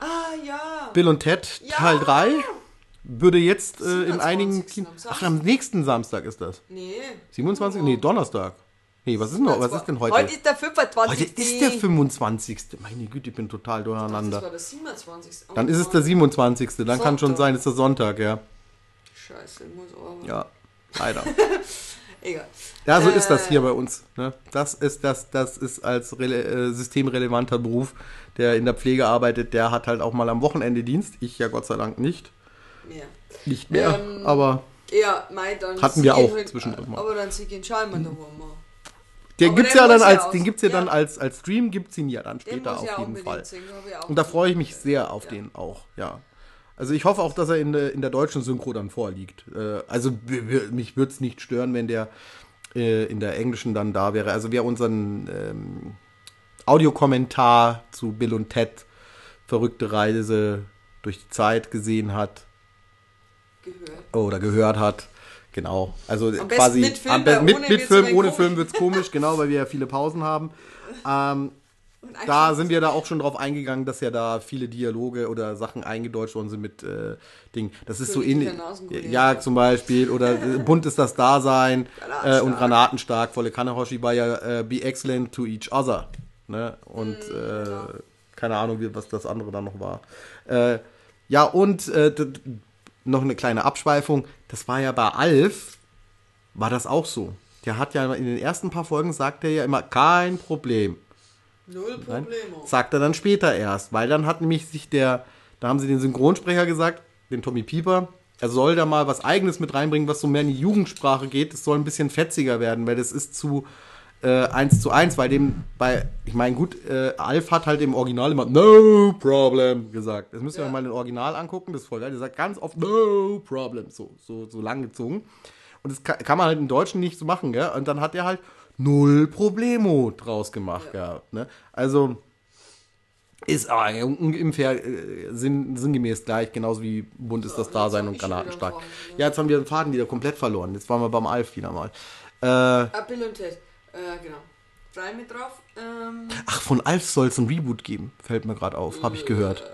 Speaker 2: Ah, ja.
Speaker 1: Bill und Ted
Speaker 2: Ja.
Speaker 1: Teil 3 würde jetzt äh, in
Speaker 2: 27.
Speaker 1: einigen Kino. Ach, am nächsten Samstag ist das.
Speaker 2: Nee.
Speaker 1: 27? Nee, Donnerstag. Nee, was ist noch? Was ist denn heute?
Speaker 2: Heute ist der 25.
Speaker 1: Heute ist der 25. Meine Güte, ich bin total
Speaker 2: Das war
Speaker 1: durcheinander.
Speaker 2: der 27. Oh
Speaker 1: Dann ist es der 27. Dann kann schon
Speaker 2: Sonntag.
Speaker 1: sein, es ist der Sonntag, ja.
Speaker 2: Scheiße, ich muss aber.
Speaker 1: Ja, leider. *laughs*
Speaker 2: Egal.
Speaker 1: Ja, so ist
Speaker 2: Äh,
Speaker 1: das hier bei uns. Ne? Das ist das, das ist als rele äh, systemrelevanter Beruf, der in der Pflege arbeitet, der hat halt auch mal am Wochenende Dienst. Ich ja Gott sei Dank nicht.
Speaker 2: Mehr.
Speaker 1: Nicht mehr,
Speaker 2: Ähm,
Speaker 1: aber
Speaker 2: Ja, mei, dann.
Speaker 1: Hatten wir auch zwischendurch mal.
Speaker 2: Aber dann sie gehen Schallmann da mal.
Speaker 1: den gibt's
Speaker 2: der
Speaker 1: ja dann
Speaker 2: ja
Speaker 1: als, den gibt's ja,
Speaker 2: ja.
Speaker 1: dann als, als Stream, gibt's ihn ja dann später auf
Speaker 2: ja
Speaker 1: jeden Fall.
Speaker 2: singen,
Speaker 1: Und da freue ich mich sehr auf
Speaker 2: Ja.
Speaker 1: den auch, ja. Also ich hoffe auch, dass er in, der- in der deutschen Synchro dann vorliegt. Äh, also mich würde es nicht stören, wenn der äh, in der englischen dann da wäre. Also wer unseren ähm, Audiokommentar zu Bill und Ted verrückte Reise durch die Zeit gesehen hat
Speaker 2: Gehört.
Speaker 1: oder gehört hat, genau. Also
Speaker 2: besten
Speaker 1: quasi
Speaker 2: mit Film,
Speaker 1: am mit,
Speaker 2: ohne
Speaker 1: mit
Speaker 2: wird's
Speaker 1: Film, ohne
Speaker 2: komisch.
Speaker 1: Film wird es komisch, genau, weil wir ja viele Pausen haben. Ähm, *laughs* da sind wir da auch schon drauf eingegangen, dass ja da viele Dialoge oder Sachen eingedeutscht worden sind mit äh, Dingen. Das ist so ähnlich. Ja, zum Beispiel. Oder äh, bunt ist das Dasein äh, und Granatenstark. Volle Kanehoshi war ja äh, be excellent to each other. Ne? Und äh, keine Ahnung, wie, was das andere dann noch war. Äh, ja, und äh, noch eine kleine Abschweifung. Das war ja bei Alf, war das auch so. Der hat ja in den ersten paar Folgen sagt er ja immer, kein Problem.
Speaker 2: Null Problemo.
Speaker 1: sagt er dann später erst, weil dann hat nämlich sich der, da haben sie den Synchronsprecher gesagt, den Tommy Pieper, er soll da mal was Eigenes mit reinbringen, was so mehr in die Jugendsprache geht. Es soll ein bisschen fetziger werden, weil das ist zu äh, 1 zu 1, weil dem bei, ich meine, gut, äh, Alf hat halt im Original immer No Problem gesagt. Das müsst ihr
Speaker 2: Ja.
Speaker 1: euch mal den Original angucken, das ist voll geil. Der sagt ganz oft No Problem, so, so, so lang gezogen. Und das kann, kann man halt im Deutschen nicht so machen, gell? Und dann hat er halt Null Problemo draus gemacht
Speaker 2: Ja.
Speaker 1: gehabt, ne? Also, ist ah, ungefähr äh, sinn, sinngemäß gleich, genauso wie bunt ist das Dasein und granatenstark.
Speaker 2: Faden,
Speaker 1: Ja, jetzt haben wir den Faden wieder komplett verloren. Jetzt waren wir beim Alf wieder mal. Äh,
Speaker 2: Bill und Ted. Äh, genau. Frei mit drauf. Ähm,
Speaker 1: ach, von Alf soll es ein Reboot geben, fällt mir gerade auf, habe ich gehört.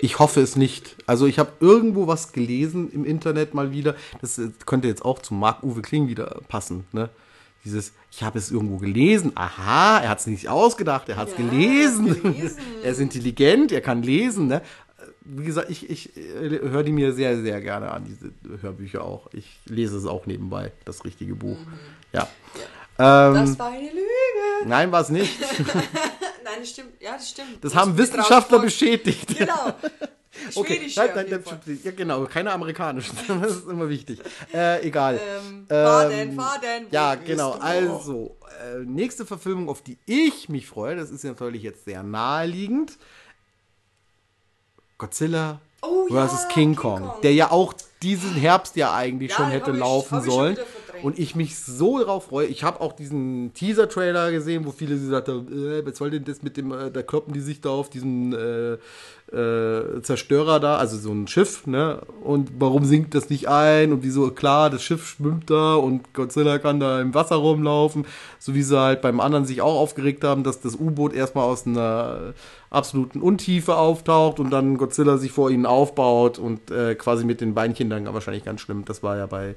Speaker 1: Ich hoffe es nicht. Also ich habe irgendwo was gelesen im Internet mal wieder. Das äh, könnte jetzt auch zu Marc-Uwe Kling wieder passen. Ne? Dieses, ich habe es irgendwo gelesen. Aha, er hat es nicht ausgedacht, er hat es
Speaker 2: Ja,
Speaker 1: gelesen.
Speaker 2: er gelesen. *laughs*
Speaker 1: er ist intelligent, er kann lesen. Ne? Wie gesagt, ich, ich äh, höre die mir sehr, sehr gerne an, diese Hörbücher auch. Ich lese es auch nebenbei, das richtige Buch. Ja. Ähm,
Speaker 2: das war eine Lüge.
Speaker 1: nein, war es nicht. *laughs*
Speaker 2: Nein, das stimmt. Ja, das stimmt.
Speaker 1: Das haben Wissenschaftler bestätigt.
Speaker 2: Genau. *laughs*
Speaker 1: Okay, nein, nein, stimmt. ja genau, keine amerikanischen. *laughs* Das ist immer wichtig. Äh, egal.
Speaker 2: Ähm, Faden,
Speaker 1: Ähm,
Speaker 2: Faden.
Speaker 1: Ja, genau. Also, äh, nächste Verfilmung, auf die ich mich freue, das ist ja natürlich jetzt sehr naheliegend. Godzilla
Speaker 2: Oh ja,
Speaker 1: vs. King,
Speaker 2: King
Speaker 1: Kong,
Speaker 2: Kong.
Speaker 1: der ja auch diesen Herbst ja eigentlich
Speaker 2: Ja,
Speaker 1: schon hätte
Speaker 2: ich-
Speaker 1: laufen
Speaker 2: hab ich
Speaker 1: Und ich mich so darauf freue. Ich habe auch diesen Teaser-Trailer gesehen, wo viele gesagt haben, äh, was soll denn das mit dem, äh, da kloppen die sich da auf diesen äh, äh, Zerstörer da, also so ein Schiff, ne? Und warum sinkt das nicht ein? Und wieso, klar, das Schiff schwimmt da und Godzilla kann da im Wasser rumlaufen. So wie sie halt beim anderen sich auch aufgeregt haben, dass das U-Boot erstmal aus einer absoluten Untiefe auftaucht und dann Godzilla sich vor ihnen aufbaut und äh, quasi mit den Beinchen dann wahrscheinlich ganz schlimm. Das war ja bei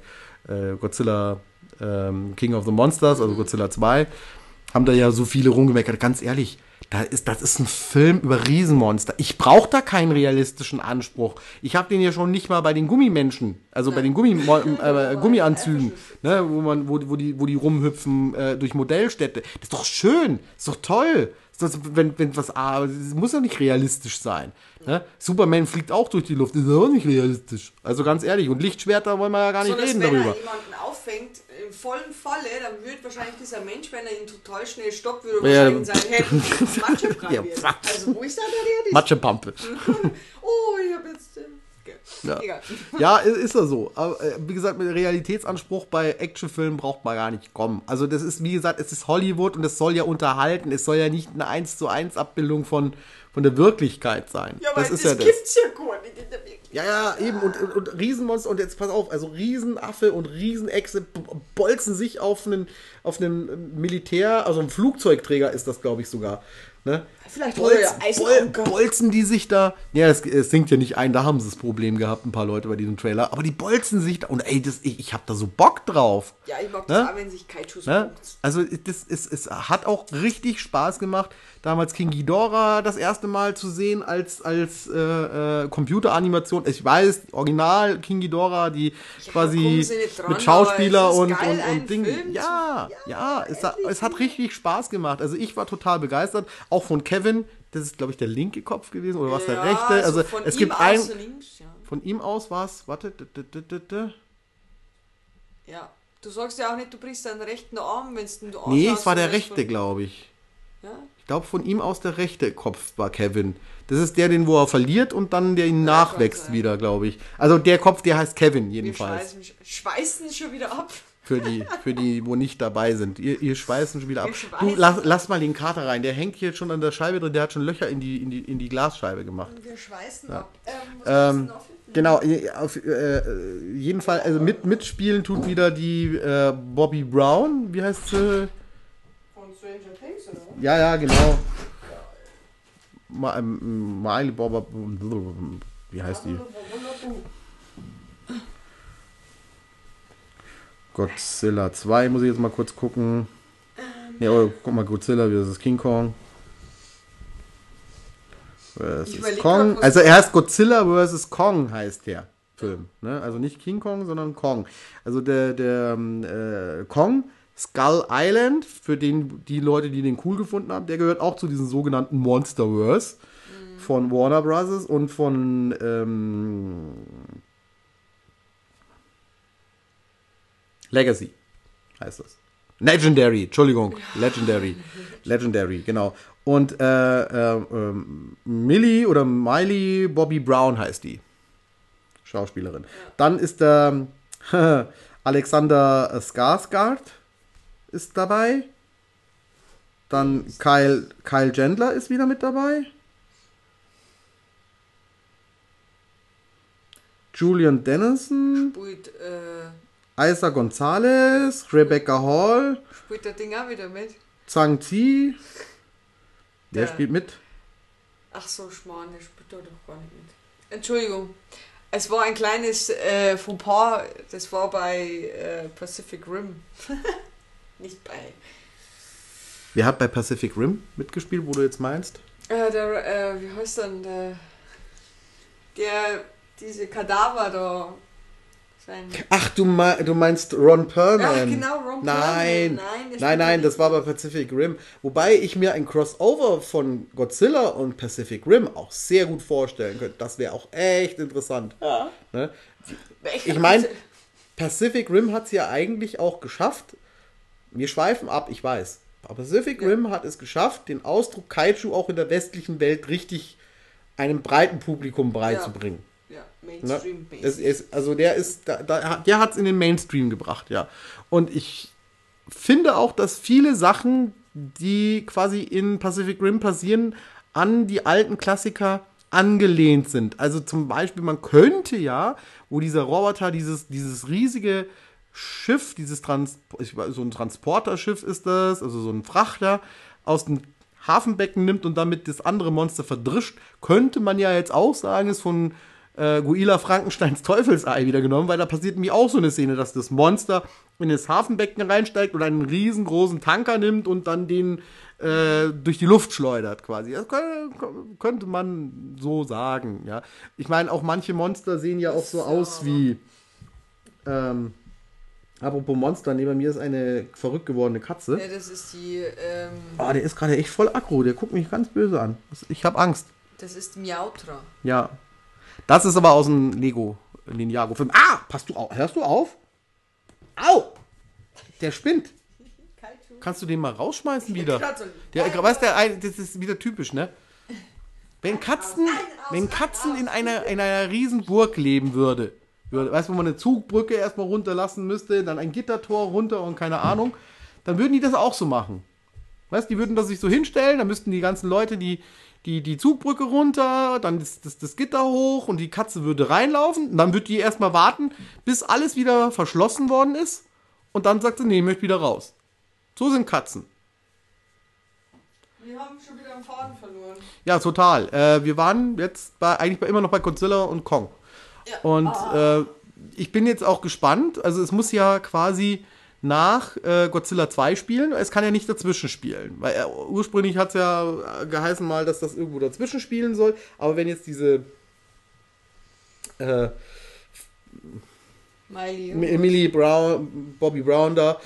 Speaker 1: äh, Godzilla ähm, King of the Monsters, also Godzilla 2, haben da ja so viele rumgemeckert. Ganz ehrlich, da ist, das ist ein Film über Riesenmonster. Ich brauche da keinen realistischen Anspruch. Ich habe den ja schon nicht mal bei den Gummimenschen, also bei den Gummi, äh, Gummianzügen, ne, wo man, wo, wo die, wo die rumhüpfen äh, durch Modellstädte. Das ist doch schön, das ist doch toll. Das, wenn, wenn was, ah, das muss ja nicht realistisch sein. Ne? Superman fliegt auch durch die Luft, das ist auch nicht realistisch. Also ganz ehrlich, und Lichtschwerter wollen wir ja gar nicht
Speaker 2: So,
Speaker 1: reden
Speaker 2: wenn
Speaker 1: darüber.
Speaker 2: er jemanden auffängt, im vollen Falle, dann wird wahrscheinlich dieser Mensch, wenn er ihn total schnell stoppt, würde
Speaker 1: Ja,
Speaker 2: wahrscheinlich in seinen Händen Matsche
Speaker 1: Ja.
Speaker 2: Also wo ist da der?
Speaker 1: Matschepampe. *laughs*
Speaker 2: Oh, ich hab jetzt... *laughs*
Speaker 1: Ja.
Speaker 2: Egal.
Speaker 1: Ja, ist ja so. Aber äh, wie gesagt, mit Realitätsanspruch bei Actionfilmen braucht man gar nicht kommen. Also das ist, wie gesagt, es ist Hollywood und es soll ja unterhalten. Es soll ja nicht eine 1 zu 1 Abbildung von, von der Wirklichkeit sein.
Speaker 2: Ja, aber
Speaker 1: das
Speaker 2: das,
Speaker 1: ist ja das.
Speaker 2: gibt's ja gar nicht in der Wirklichkeit.
Speaker 1: Ja, ja, eben. Und, und, und Riesenmonster. Und jetzt pass auf, also Riesenaffe und Riesenechse bolzen sich auf einen, auf einen Militär, also ein Flugzeugträger ist das, glaube ich, sogar. Ne?
Speaker 2: Vielleicht
Speaker 1: Bolzen, bol, bolzen die sich da. Ja, es, es sinkt ja nicht ein, da haben sie das Problem gehabt, ein paar Leute bei diesem Trailer. Aber die bolzen sich da. Und ey, das, ich, ich hab da so Bock drauf.
Speaker 2: Ja, ich mag
Speaker 1: Ne?
Speaker 2: das auch, wenn sich Kaijus
Speaker 1: Ne? Also das ist, es hat auch richtig Spaß gemacht, damals King Ghidorah das erste Mal zu sehen als, als äh, äh, Computeranimation. Ich weiß, original King Ghidorah, die quasi
Speaker 2: sie nicht dran,
Speaker 1: mit Schauspieler und,
Speaker 2: geil,
Speaker 1: und,
Speaker 2: einen
Speaker 1: und
Speaker 2: zu-
Speaker 1: Ja, ja,
Speaker 2: Ja,
Speaker 1: es, hat, es hat richtig Spaß gemacht. Also ich war total begeistert. Auch von Kevin, das ist glaube ich der linke Kopf gewesen oder was der
Speaker 2: Ja,
Speaker 1: rechte. Also
Speaker 2: von
Speaker 1: es
Speaker 2: ihm
Speaker 1: gibt
Speaker 2: aus
Speaker 1: ein,
Speaker 2: Links, ja.
Speaker 1: von ihm aus war es, warte,
Speaker 2: ja. Du sagst ja auch nicht, du brichst deinen rechten Arm, wenn du den
Speaker 1: nee,
Speaker 2: anschaust,
Speaker 1: es war der rechte, glaube ich.
Speaker 2: Ja?
Speaker 1: Ich glaube, von ihm aus der rechte Kopf war Kevin. Das ist der, den wo er verliert und dann der ihn
Speaker 2: Ja,
Speaker 1: nachwächst wieder, glaube ich. Also der Kopf, der heißt Kevin
Speaker 2: Wir
Speaker 1: jedenfalls.
Speaker 2: schweißen, schweißen schon wieder ab.
Speaker 1: Für die, für die, wo nicht dabei sind. Ihr, ihr schweißen schon wieder ab.
Speaker 2: Wir
Speaker 1: Du, lass, lass mal den Kater rein. Der hängt hier schon an der Scheibe drin. Der hat schon Löcher in die, in die, in die Glasscheibe gemacht.
Speaker 2: Wir schweißen ab. Ähm,
Speaker 1: Ähm, Genau, äh, auf äh, jeden Fall, also mit, mitspielen tut wieder die äh, Bobby Brown. Wie heißt sie?
Speaker 2: Von Stranger Things, oder?
Speaker 1: Ja, ja, genau. Ähm, Miley Bobber. Wie heißt die? Godzilla 2 muss ich jetzt mal kurz gucken. Ja, oder guck mal, Godzilla vs. King Kong. Versus Kong. Also er heißt Godzilla vs. Kong heißt der Film. Ne? Also nicht King Kong, sondern Kong. Also der, der ähm, äh, Kong, Skull Island, für den, die Leute, die den cool gefunden haben, der gehört auch zu diesen sogenannten Monsterverse mhm. von Warner Bros. und von ähm, Legacy heißt das. Legendary, Entschuldigung, Legendary, *laughs* Legendary, genau. Und äh, äh, äh, Millie oder Miley Bobby Brown heißt die Schauspielerin. Dann ist der ähm, *laughs* Alexander Skarsgård, ist dabei. Dann Kyle, Kyle Gendler ist wieder mit dabei. Julian Dennison,
Speaker 2: Spielt, äh,
Speaker 1: Isa Gonzalez, Rebecca Hall,
Speaker 2: spielt der Ding auch wieder mit?
Speaker 1: Zhang Zi. Der
Speaker 2: Der-
Speaker 1: spielt mit.
Speaker 2: Ach so, Schmarrn, der spielt doch gar nicht mit. Entschuldigung. Es war ein kleines äh, Fauxpas, das war bei äh, Pacific Rim. *laughs* nicht bei.
Speaker 1: Wer hat bei Pacific Rim mitgespielt, wo du jetzt meinst?
Speaker 2: Äh, der, äh, wie heißt denn der? Der, diese Kadaver da. Sein.
Speaker 1: Ach, du, mei- du meinst Ron Perlman.
Speaker 2: Ach, genau, Ron
Speaker 1: Nein,
Speaker 2: Perlman. Nein,
Speaker 1: nein, nein,
Speaker 2: da
Speaker 1: das war bei Pacific Rim. Wobei ich mir ein Crossover von Godzilla und Pacific Rim auch sehr gut vorstellen könnte. Das wäre auch echt interessant.
Speaker 2: Ja.
Speaker 1: Ne? Ich meine, Pacific Rim hat es ja eigentlich auch geschafft. Wir schweifen ab, ich weiß. Aber Pacific
Speaker 2: Ja.
Speaker 1: Rim hat es geschafft, den Ausdruck Kaiju auch in der westlichen Welt richtig einem breiten Publikum beizubringen.
Speaker 2: Ja,
Speaker 1: Ne?
Speaker 2: Mainstream
Speaker 1: Das ist, also der ist, da, da, der hat es in den Mainstream gebracht, ja. Und ich finde auch, dass viele Sachen, die quasi in Pacific Rim passieren, an die alten Klassiker angelehnt sind. Also zum Beispiel, man könnte ja, wo dieser Roboter dieses, dieses riesige Schiff, dieses Trans so ein Transporterschiff ist das, also so ein Frachter, aus dem Hafenbecken nimmt und damit das andere Monster verdrischt, könnte man ja jetzt auch sagen, ist von äh, Guila Frankensteins *laughs* Teufelsei wieder genommen, weil da passiert nämlich auch so eine Szene, dass das Monster in das Hafenbecken reinsteigt und einen riesengroßen Tanker nimmt und dann den äh, durch die Luft schleudert quasi. Das könnte, könnte man so sagen, ja. Ich meine, auch manche Monster sehen ja auch so aus wie ähm, apropos Monster, neben mir ist eine verrückt gewordene Katze.
Speaker 2: Ja, das ist die, ähm,
Speaker 1: Ah, der ist gerade echt voll aggro, der guckt mich ganz böse an. Ich habe Angst.
Speaker 2: das ist Miautra.
Speaker 1: Ja. Das ist aber aus dem Lego Ninjago-Film. Ah, passt du auf? Hörst du auf? Au! Der spinnt. Kannst du den mal rausschmeißen wieder? Der, weißt der, ein- das ist wieder typisch, ne? Wenn Katzen, wenn Katzen in einer, in einer riesen Burg leben würde, weißt du, wo man eine Zugbrücke erstmal runterlassen müsste, dann ein Gittertor runter und keine Ahnung, dann würden die das auch so machen. Weißt du, die würden das sich so hinstellen, dann müssten die ganzen Leute die, die, die Zugbrücke runter, dann das, das, das Gitter hoch und die Katze würde reinlaufen. Und dann würde die erstmal warten, bis alles wieder verschlossen worden ist. Und dann sagt sie, nee, ich möchte wieder raus. So sind Katzen.
Speaker 2: Wir haben schon wieder einen Faden verloren.
Speaker 1: Ja, total. Äh, wir waren jetzt bei, eigentlich bei, immer noch bei Godzilla und Kong.
Speaker 2: Ja.
Speaker 1: Und
Speaker 2: Ah.
Speaker 1: äh, ich bin jetzt auch gespannt. Also es muss ja quasi nach äh, Godzilla 2 spielen. Es kann ja nicht dazwischen spielen. Weil äh, ursprünglich hat es ja äh, geheißen mal, dass das irgendwo dazwischen spielen soll. Aber wenn jetzt diese äh,
Speaker 2: Miley.
Speaker 1: Emily Brown, Bobby Brown da,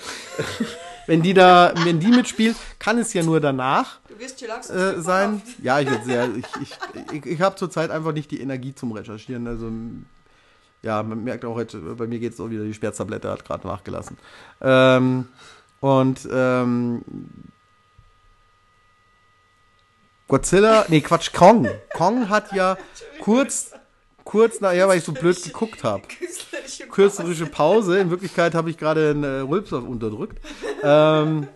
Speaker 1: wenn die da, wenn die mitspielt, kann es ja nur danach
Speaker 2: Du wirst
Speaker 1: äh, sein. Ja, ich, jetzt *laughs* sehr, ich, ich, ich, ich habe zurzeit einfach nicht die Energie zum Recherchieren. Also, ja, man merkt auch heute, bei mir geht es auch wieder, die Sperrztablette hat gerade nachgelassen. Ähm, und ähm, Godzilla, nee, Quatsch, Kong. Kong hat ja *laughs* kurz, kurz nachher, weil ich so blöd geguckt habe
Speaker 2: Künstlerische
Speaker 1: Pause. In Wirklichkeit habe ich gerade einen äh, Rülpser unterdrückt. Ähm,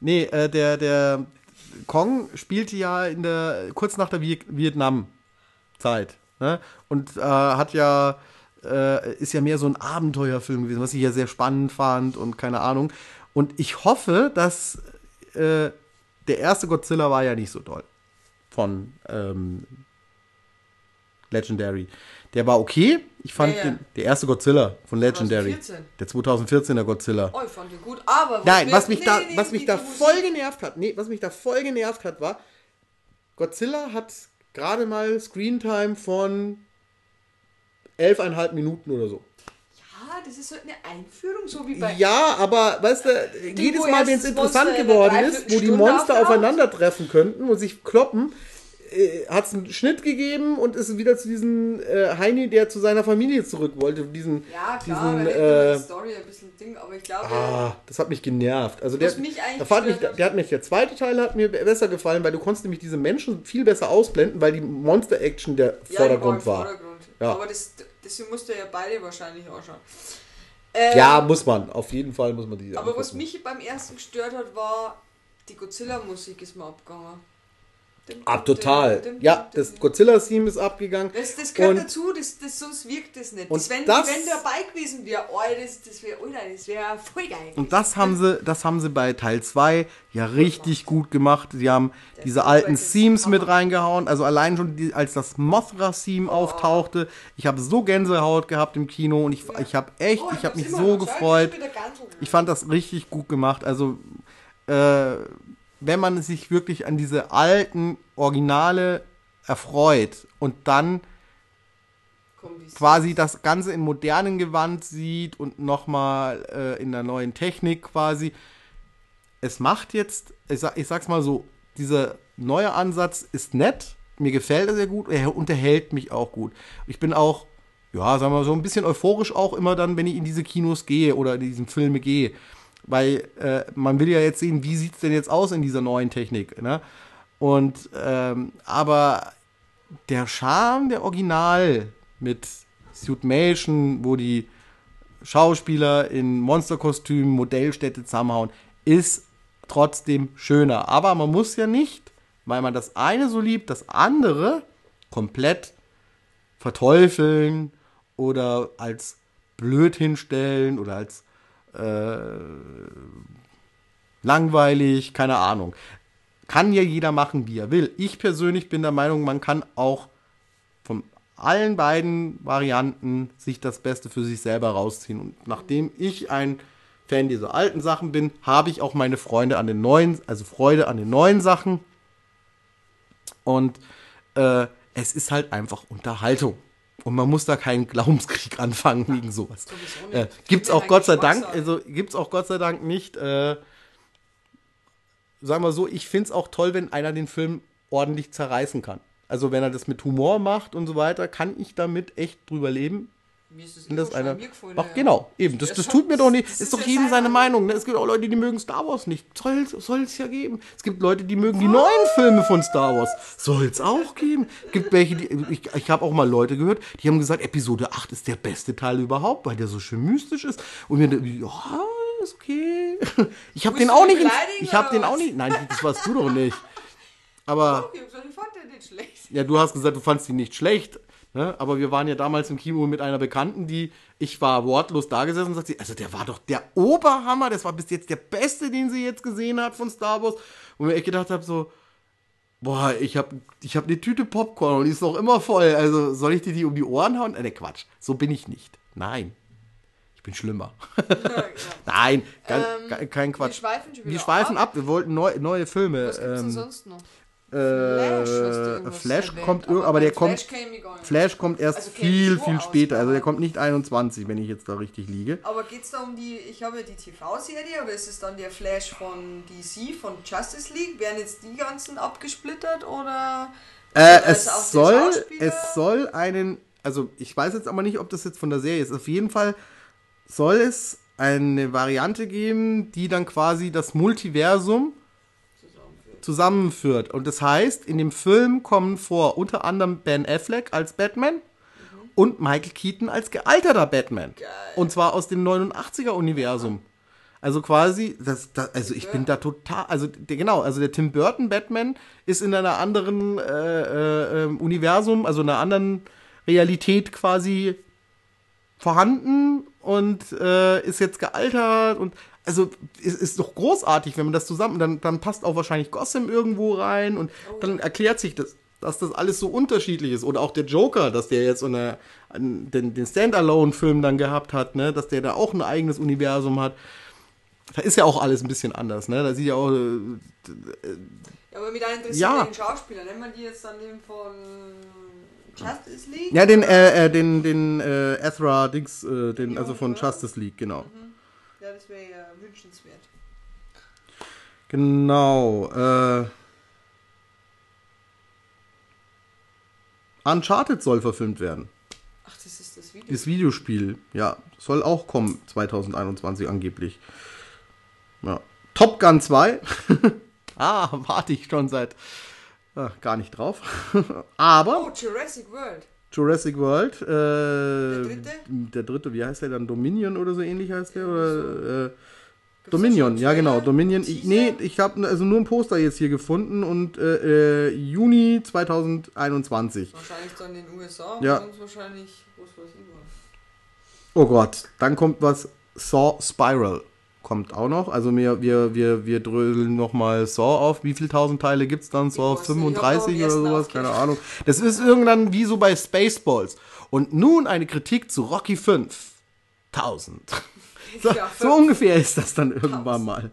Speaker 1: nee, äh, der, der Kong spielte ja in der, kurz nach der Vi- Vietnam-Zeit. Ne? Und äh, hat ja, äh, ist ja mehr so ein Abenteuerfilm gewesen, was ich ja sehr spannend fand und keine Ahnung. Und ich hoffe, dass äh, der erste Godzilla war ja nicht so toll. Von ähm, Legendary. Der war okay. Ich fand
Speaker 2: Ja, ja.
Speaker 1: Den, der erste Godzilla von Legendary.
Speaker 2: 2014.
Speaker 1: Der 2014er Godzilla.
Speaker 2: Oh, ich fand den gut, aber...
Speaker 1: Nein,
Speaker 2: wir-
Speaker 1: was mich
Speaker 2: nee,
Speaker 1: da,
Speaker 2: nee, nee,
Speaker 1: was mich
Speaker 2: die-
Speaker 1: da voll genervt hat, nee, was mich da voll genervt hat, war, Godzilla hat gerade mal Screentime von elfeinhalb Minuten oder so.
Speaker 2: Ja, das ist so eine Einführung, so wie bei...
Speaker 1: Ja, aber weißt du, jedes Mal, wenn es interessant
Speaker 2: Monster
Speaker 1: geworden ist, wo die Monster aufeinandertreffen könnten und sich kloppen, äh, hat es einen Schnitt gegeben und ist wieder zu diesem äh, Heini, der zu seiner Familie zurück wollte. Diesen,
Speaker 2: Ja, klar,
Speaker 1: diesen, äh,
Speaker 2: die Story ein bisschen Ding, aber ich glaube,
Speaker 1: Ah, das hat mich genervt. Also der,
Speaker 2: Was
Speaker 1: da fand mich,
Speaker 2: hat-
Speaker 1: der hat mich, der zweite Teil hat mir besser gefallen, weil du konntest nämlich diese Menschen viel besser ausblenden, weil die Monster-Action der
Speaker 2: ja,
Speaker 1: Vordergrund war.
Speaker 2: Vordergrund.
Speaker 1: Ja.
Speaker 2: Aber das, deswegen musst du ja beide wahrscheinlich anschauen. Ähm,
Speaker 1: Ja, muss man. Auf jeden Fall muss man die
Speaker 2: Aber was
Speaker 1: angucken.
Speaker 2: mich beim ersten gestört hat, war die Godzilla-Musik ist mir abgegangen. Dim,
Speaker 1: Ab total.
Speaker 2: dim, dim,
Speaker 1: Ja, das. Godzilla-Theme ist abgegangen.
Speaker 2: Das, das gehört
Speaker 1: Und-
Speaker 2: dazu, das, das, sonst wirkt das nicht.
Speaker 1: Und
Speaker 2: Das, wenn,
Speaker 1: das-
Speaker 2: wenn dabei gewesen wäre, oh, das, das wäre das wär voll geil.
Speaker 1: Und das haben sie, das haben sie bei Teil 2 ja richtig gut gemacht. Sie haben diese
Speaker 2: Soundtrack
Speaker 1: alten Themes mit reingehauen. Also allein schon, die, als das Mothra-Theme
Speaker 2: Oh.
Speaker 1: auftauchte, ich habe so Gänsehaut gehabt im Kino und ich, ich habe echt,
Speaker 2: Oh,
Speaker 1: ich habe
Speaker 2: hab's
Speaker 1: mich so gefreut.
Speaker 2: ich
Speaker 1: Ich fand das richtig gut gemacht. Also, äh, wenn man sich wirklich an diese alten Originale erfreut und dann quasi das Ganze in modernen Gewand sieht und nochmal äh, in der neuen Technik quasi. Es macht jetzt, ich, sag, ich sag's mal so, dieser neue Ansatz ist nett, mir gefällt er sehr gut, er unterhält mich auch gut. Ich bin auch, ja, sagen wir mal so ein bisschen euphorisch auch immer dann, wenn ich in diese Kinos gehe oder in diesen Filme gehe. Weil äh, man will ja jetzt sehen, wie sieht's denn jetzt aus in dieser neuen Technik. Ne? Und ähm, aber der Charme der Original mit Suitmation, wo die Schauspieler in Monsterkostümen Modellstädte zusammenhauen, ist trotzdem schöner. Aber man muss ja nicht, weil man das eine so liebt, das andere komplett verteufeln oder als blöd hinstellen oder als äh, langweilig, keine Ahnung. Kann ja jeder machen, wie er will. Ich persönlich bin der Meinung, man kann auch von allen beiden Varianten sich das Beste für sich selber rausziehen. Und nachdem ich ein Fan dieser alten Sachen bin, habe ich auch meine Freunde an den neuen, also Freude an den neuen Sachen. Und äh, es ist halt einfach Unterhaltung. Und man muss da keinen Glaubenskrieg *laughs* anfangen wegen sowas. Äh, gibt's auch Gott sei Dank, also gibt's auch Gott sei Dank nicht. Äh, sagen wir so, ich find's auch toll, wenn einer den Film ordentlich zerreißen kann. Also wenn er das mit Humor macht und so weiter, kann ich damit echt drüber leben.
Speaker 2: Mir ist das mir gefallen,
Speaker 1: Ach
Speaker 2: ja.
Speaker 1: genau, eben. Das, das tut mir doch nicht. Ist,
Speaker 2: ist
Speaker 1: doch jedem
Speaker 2: seine Meinung.
Speaker 1: Ne? Es gibt auch Leute, die mögen Star Wars nicht. Soll es ja geben. Es gibt Leute, die mögen die neuen Filme von Star Wars. Soll es auch geben. Es gibt welche, die. Ich, ich habe auch mal Leute gehört, die haben gesagt, Episode 8 ist der beste Teil überhaupt, weil der so schön mystisch ist. Und mir, ja, ist okay. *laughs* Ich habe den auch nicht. Ich habe den auch nicht. Nein, das warst du doch *laughs* nicht. Aber.
Speaker 2: Okay, ich fand den nicht schlecht.
Speaker 1: Ja, du hast gesagt, du fandst ihn nicht schlecht. Ne? Aber wir waren ja damals im Kino mit einer Bekannten, die, ich war wortlos da gesessen und sagte, also der war doch der Oberhammer, das war bis jetzt der beste, den sie jetzt gesehen hat von Star Wars. Und mir echt gedacht habe, so, boah, ich habe ich hab eine Tüte Popcorn und die ist noch immer voll. Also soll ich dir die um die Ohren hauen? Äh, Ne, Quatsch, so bin ich nicht. Nein. Ich bin schlimmer.
Speaker 2: Ja. *laughs*
Speaker 1: Nein, kein,
Speaker 2: Ähm,
Speaker 1: kein- Quatsch.
Speaker 2: schweifen schon
Speaker 1: Wir schweifen
Speaker 2: ab.
Speaker 1: ab, wir wollten neu, neue Filme.
Speaker 2: Was gibt's denn
Speaker 1: ähm,
Speaker 2: sonst noch?
Speaker 1: Äh,
Speaker 2: Flash, erwähnt,
Speaker 1: kommt, aber
Speaker 2: bei
Speaker 1: der kommt,
Speaker 2: Flash
Speaker 1: kommt erst
Speaker 2: Also
Speaker 1: viel, viel
Speaker 2: aus,
Speaker 1: später. Also der
Speaker 2: aber-
Speaker 1: kommt nicht 21, wenn ich jetzt da richtig liege.
Speaker 2: Aber geht's da um die, ich habe ja die TV-Serie, oder ist es dann der Flash von DC, von Justice League? Werden jetzt die ganzen abgesplittert oder?
Speaker 1: Äh, es, soll, es soll einen, also ich weiß jetzt aber nicht, ob das jetzt von der Serie ist. Auf jeden Fall soll es eine Variante geben, die dann quasi das Multiversum zusammenführt. Und das heißt, in dem Film kommen vor unter anderem Ben Affleck als Batman und Michael Keaton als gealterter Batman.
Speaker 2: Geil.
Speaker 1: Und zwar aus dem 89er-Universum. Also quasi, das, das, also ich bin da total, also der, genau, also der Tim Burton Batman ist in einer anderen äh, äh, ähm, Universum, also einer anderen Realität quasi vorhanden und äh, ist jetzt gealtert und also ist, ist doch großartig, wenn man das zusammen, dann, dann passt auch wahrscheinlich Gotham irgendwo rein und dann erklärt sich das, dass das alles so unterschiedlich ist. Oder auch der Joker, dass der jetzt eine, den, den Standalone-Film dann gehabt hat, ne, dass der da auch ein eigenes Universum hat. Da ist ja auch alles ein bisschen anders, ne? Da sieht ja auch, äh,
Speaker 2: Ja, aber mit einem
Speaker 1: Ja.
Speaker 2: Schauspieler. Nennen wir die jetzt dann den von Justice League?
Speaker 1: ja, den, äh, äh, den, den, äh, Ezra Dings, äh, den, also von Justice League, genau.
Speaker 2: Ja, das wäre ja wünschenswert.
Speaker 1: Genau, äh, Uncharted soll verfilmt werden.
Speaker 2: Ach, das ist das Video.
Speaker 1: Das Videospiel, ja, soll auch kommen 2021 angeblich. Ja. Top Gun 2. *laughs* ah, warte ich schon seit ah, gar nicht drauf. *laughs* Aber
Speaker 2: Oh, Jurassic World.
Speaker 1: Jurassic World, äh, der
Speaker 2: dritte?
Speaker 1: der dritte, wie heißt der dann? Dominion oder so ähnlich heißt der? Oder, äh, Dominion, ja genau? Dominion. Ich, nee, ich habe also nur ein Poster jetzt hier gefunden und äh, äh, Juni 2021.
Speaker 2: Wahrscheinlich dann in den USA
Speaker 1: Ja.
Speaker 2: und wahrscheinlich, was weiß ich.
Speaker 1: Oh Gott, dann kommt was, Saw Spiral kommt auch noch. Also wir, wir, wir, wir dröseln nochmal Saw auf. Wie viele tausend Teile gibt's dann? Saw
Speaker 2: weiß nicht, ich hab noch
Speaker 1: 35
Speaker 2: am
Speaker 1: oder sowas? Keine. Ahnung. Das ist irgendwann wie so bei Spaceballs. Und nun eine Kritik zu Rocky 5. 1000. *laughs* So,
Speaker 2: Ja,
Speaker 1: so ungefähr ist das dann irgendwann mal.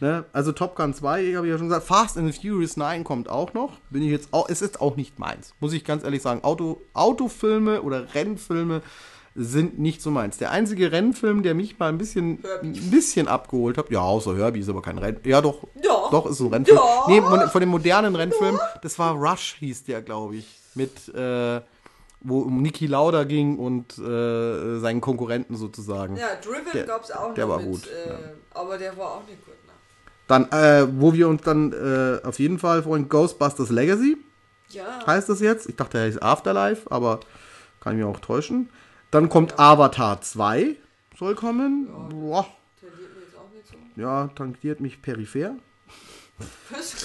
Speaker 1: Ne? Also Top Gun 2, habe ich ja schon gesagt. Fast and the Furious 9 kommt auch noch. Bin ich jetzt auch, es ist auch nicht meins. Muss ich ganz ehrlich sagen. Auto, Autofilme oder Rennfilme sind nicht so meins. Der einzige Rennfilm, der mich mal ein bisschen,
Speaker 2: Herbie.
Speaker 1: ein bisschen abgeholt hat, ja, außer Herbie ist aber kein Renn. Ja, doch.
Speaker 2: Ja.
Speaker 1: Doch, ist ein Rennfilm.
Speaker 2: Ja.
Speaker 1: Nee, von, dem modernen Rennfilm, das war Rush, hieß der, glaube ich. Mit, äh, wo um Niki Lauda ging und äh, seinen Konkurrenten sozusagen.
Speaker 2: Ja, Driven
Speaker 1: Der-
Speaker 2: gab's auch noch.
Speaker 1: der war
Speaker 2: mit,
Speaker 1: gut,
Speaker 2: Äh,
Speaker 1: ja.
Speaker 2: Aber der war auch nicht gut. Ne?
Speaker 1: Dann, äh, wo wir uns dann äh, auf jeden Fall freuen, Ghostbusters Legacy
Speaker 2: Ja.
Speaker 1: heißt das jetzt. Ich dachte, er heißt Afterlife, aber kann ich mir auch täuschen. Dann kommt Avatar 2, soll kommen. Boah,
Speaker 2: Tendiert mir jetzt auch nicht so.
Speaker 1: ja, tangiert mich peripher.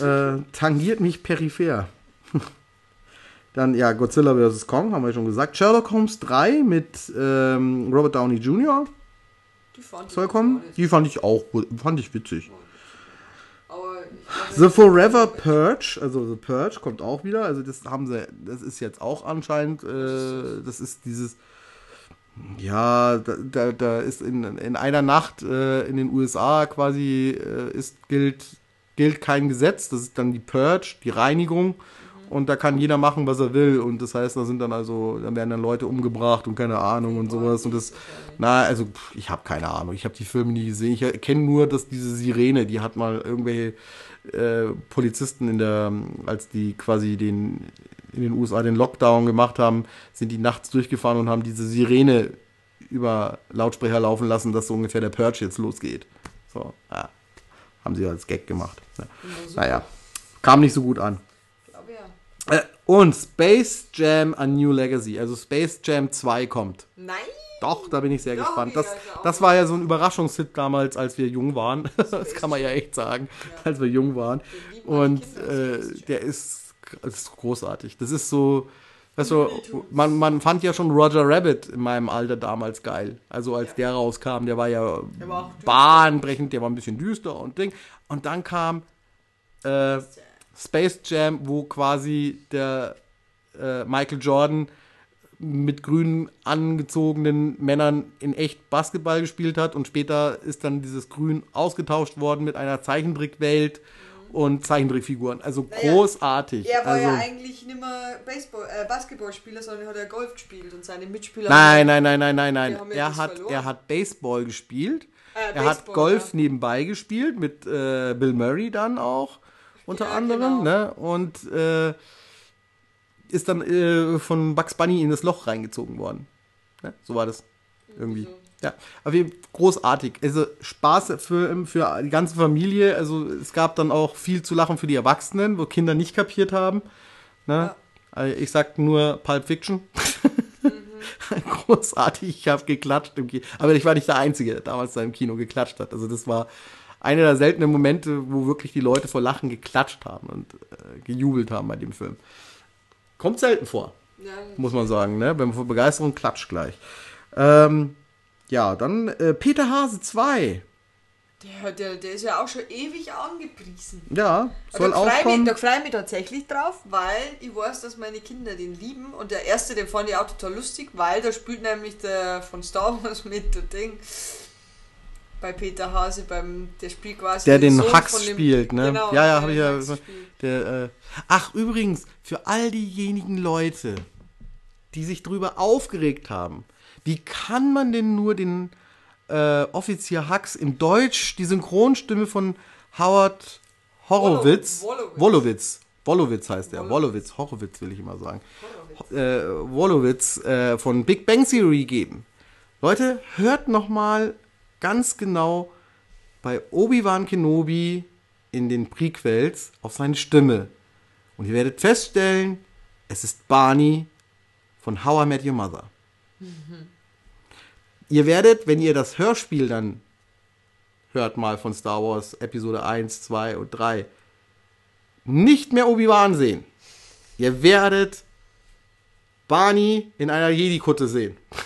Speaker 1: Äh, tangiert mich peripher. *laughs* Dann, ja, Godzilla vs. Kong, haben wir schon gesagt. Sherlock Holmes 3 mit ähm, Robert Downey Jr.
Speaker 2: Die fand ich
Speaker 1: soll
Speaker 2: auch
Speaker 1: kommen. Die fand ich auch, fand ich witzig. The Forever Purge, also The Purge kommt auch wieder. Also das haben sie, das ist jetzt auch anscheinend, äh, das ist dieses, ja, da, da, da ist in, in einer Nacht äh, in den USA quasi äh, ist gilt gilt kein Gesetz. Das ist dann die Purge, die Reinigung. Und da kann jeder machen, was er will. Und das heißt, da sind dann also, da werden dann Leute umgebracht und keine Ahnung und sowas. Und das, na, also ich habe keine Ahnung. Ich habe die Filme nie gesehen. Ich kenne nur, dass diese Sirene, die hat mal irgendwelche äh, Polizisten in der, als die quasi den in den USA den Lockdown gemacht haben, sind die nachts durchgefahren und haben diese Sirene über Lautsprecher laufen lassen, dass so ungefähr der Purge jetzt losgeht. So, ja. Haben sie als Gag gemacht. Ja. Naja, kam nicht so gut an.
Speaker 2: glaube ja.
Speaker 1: Äh, und Space Jam A New Legacy, also Space Jam 2 kommt.
Speaker 2: Nein!
Speaker 1: Doch, da bin ich sehr
Speaker 2: Doch,
Speaker 1: gespannt.
Speaker 2: ja,
Speaker 1: Das,
Speaker 2: ja
Speaker 1: das war ja so ein Überraschungshit damals, als wir jung waren. *laughs* Das kann man ja echt sagen, als wir jung waren. Und äh, der ist, das ist großartig. Das ist so, weißt du, man, man fand ja schon Roger Rabbit in meinem Alter damals geil. Also als
Speaker 2: Ja.
Speaker 1: der rauskam, der war ja
Speaker 2: Der war
Speaker 1: bahnbrechend, der war ein bisschen düster und Ding. Und dann kam äh, Space Jam, wo quasi der äh, Michael Jordan mit grün angezogenen Männern in echt Basketball gespielt hat und später ist dann dieses Grün ausgetauscht worden mit einer Zeichentrickwelt und Zeichentrickfiguren. Also
Speaker 2: Naja,
Speaker 1: großartig.
Speaker 2: Er war
Speaker 1: also,
Speaker 2: ja eigentlich nicht mehr Baseball, äh, Basketballspieler, sondern hat er Golf gespielt und seine Mitspieler.
Speaker 1: Nein, nein, nein, nein, nein, nein.
Speaker 2: Ja
Speaker 1: Er hat,
Speaker 2: verloren.
Speaker 1: er hat Baseball gespielt.
Speaker 2: Äh,
Speaker 1: er hat Golf
Speaker 2: ja.
Speaker 1: nebenbei gespielt mit äh, Bill Murray dann auch unter
Speaker 2: Ja,
Speaker 1: anderem,
Speaker 2: genau.
Speaker 1: ne? Und äh, ist dann äh, von Bugs Bunny in das Loch reingezogen worden. Ne? So war das irgendwie.
Speaker 2: so.
Speaker 1: Ja, Fall großartig. Also Spaß für, für die ganze Familie. Also es gab dann auch viel zu lachen für die Erwachsenen, wo Kinder nicht kapiert haben. Ne? Also Ich sag nur Pulp Fiction. *laughs* Großartig, ich habe geklatscht im Kino. Aber ich war nicht der Einzige, der damals da im Kino geklatscht hat. Also das war einer der seltenen Momente, wo wirklich die Leute vor Lachen geklatscht haben und äh, gejubelt haben bei dem Film. Kommt selten vor,
Speaker 2: Ja,
Speaker 1: muss man sagen. Ne? Wenn man vor Begeisterung klatscht gleich. Ähm, ja, dann äh, Peter Hase 2.
Speaker 2: der, der, der ist ja auch schon ewig angepriesen.
Speaker 1: Ja, soll auch
Speaker 2: freue
Speaker 1: kommen.
Speaker 2: da freu ich mich tatsächlich drauf, weil ich weiß, dass meine Kinder den lieben. Und der erste, den fand ich auch total lustig, weil da spielt nämlich der von Star Wars *laughs* mit, der Ding. Bei Peter Hase, beim, der spielt quasi.
Speaker 1: Der den Hux
Speaker 2: von dem-
Speaker 1: spielt, ne?
Speaker 2: Genau,
Speaker 1: Ja, ja,
Speaker 2: der
Speaker 1: hab ich
Speaker 2: den
Speaker 1: ja-. Der, äh, ach, übrigens, für all diejenigen Leute, die sich drüber aufgeregt haben, wie kann man denn nur den äh, Offizier Hux in Deutsch, die Synchronstimme von Howard Horowitz,
Speaker 2: Wolowitz.
Speaker 1: Wolowitz, Wolowitz heißt er,
Speaker 2: Wolowitz.
Speaker 1: Horowitz will ich immer sagen. äh, Wolowitz äh, von Big Bang Theory geben. Leute, hört noch mal ganz genau bei Obi-Wan Kenobi in den Prequels auf seine Stimme. Und ihr werdet feststellen, es ist Barney von How I Met Your Mother. Ihr werdet, wenn ihr das Hörspiel dann hört mal von Star Wars Episode 1, 2 und 3, nicht mehr Obi-Wan sehen. Ihr werdet Barney in einer Jedi-Kutte sehen. *laughs*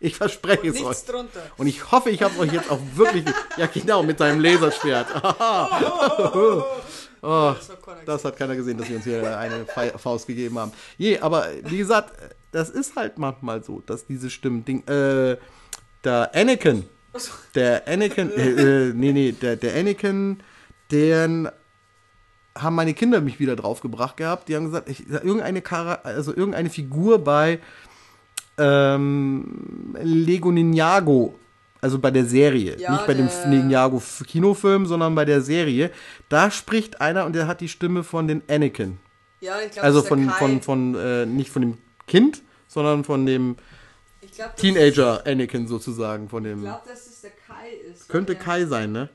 Speaker 1: Ich verspreche es euch.
Speaker 2: Drunter.
Speaker 1: Und ich hoffe, ich habe euch jetzt auch wirklich. Ja, genau, mit seinem Laserschwert. *laughs* *laughs* oh,
Speaker 2: Das hat keiner
Speaker 1: gesehen, dass wir uns hier eine Faust gegeben haben. Je, aber wie gesagt, das ist halt manchmal so, dass diese Stimmen. Ding, äh, der Anakin, der Anakin, äh, äh, nee, nee, der, der Anakin, den haben meine Kinder mich wieder draufgebracht gehabt. Die haben gesagt, ich, irgendeine, Chara also irgendeine Figur bei ähm, Lego Ninjago, also bei der Serie,
Speaker 2: Ja,
Speaker 1: nicht bei dem Ninjago Kinofilm, sondern bei der Serie, da spricht einer und der hat die Stimme von den Anakin.
Speaker 2: Ja, ich glaube,
Speaker 1: Also
Speaker 2: ist
Speaker 1: von,
Speaker 2: Kai.
Speaker 1: von, von äh, nicht von dem Kind, sondern von dem
Speaker 2: ich glaub,
Speaker 1: Teenager Anakin sozusagen, von
Speaker 2: Ich
Speaker 1: dem.
Speaker 2: glaube, dass es der Kai ist.
Speaker 1: Könnte Kai sein, ne?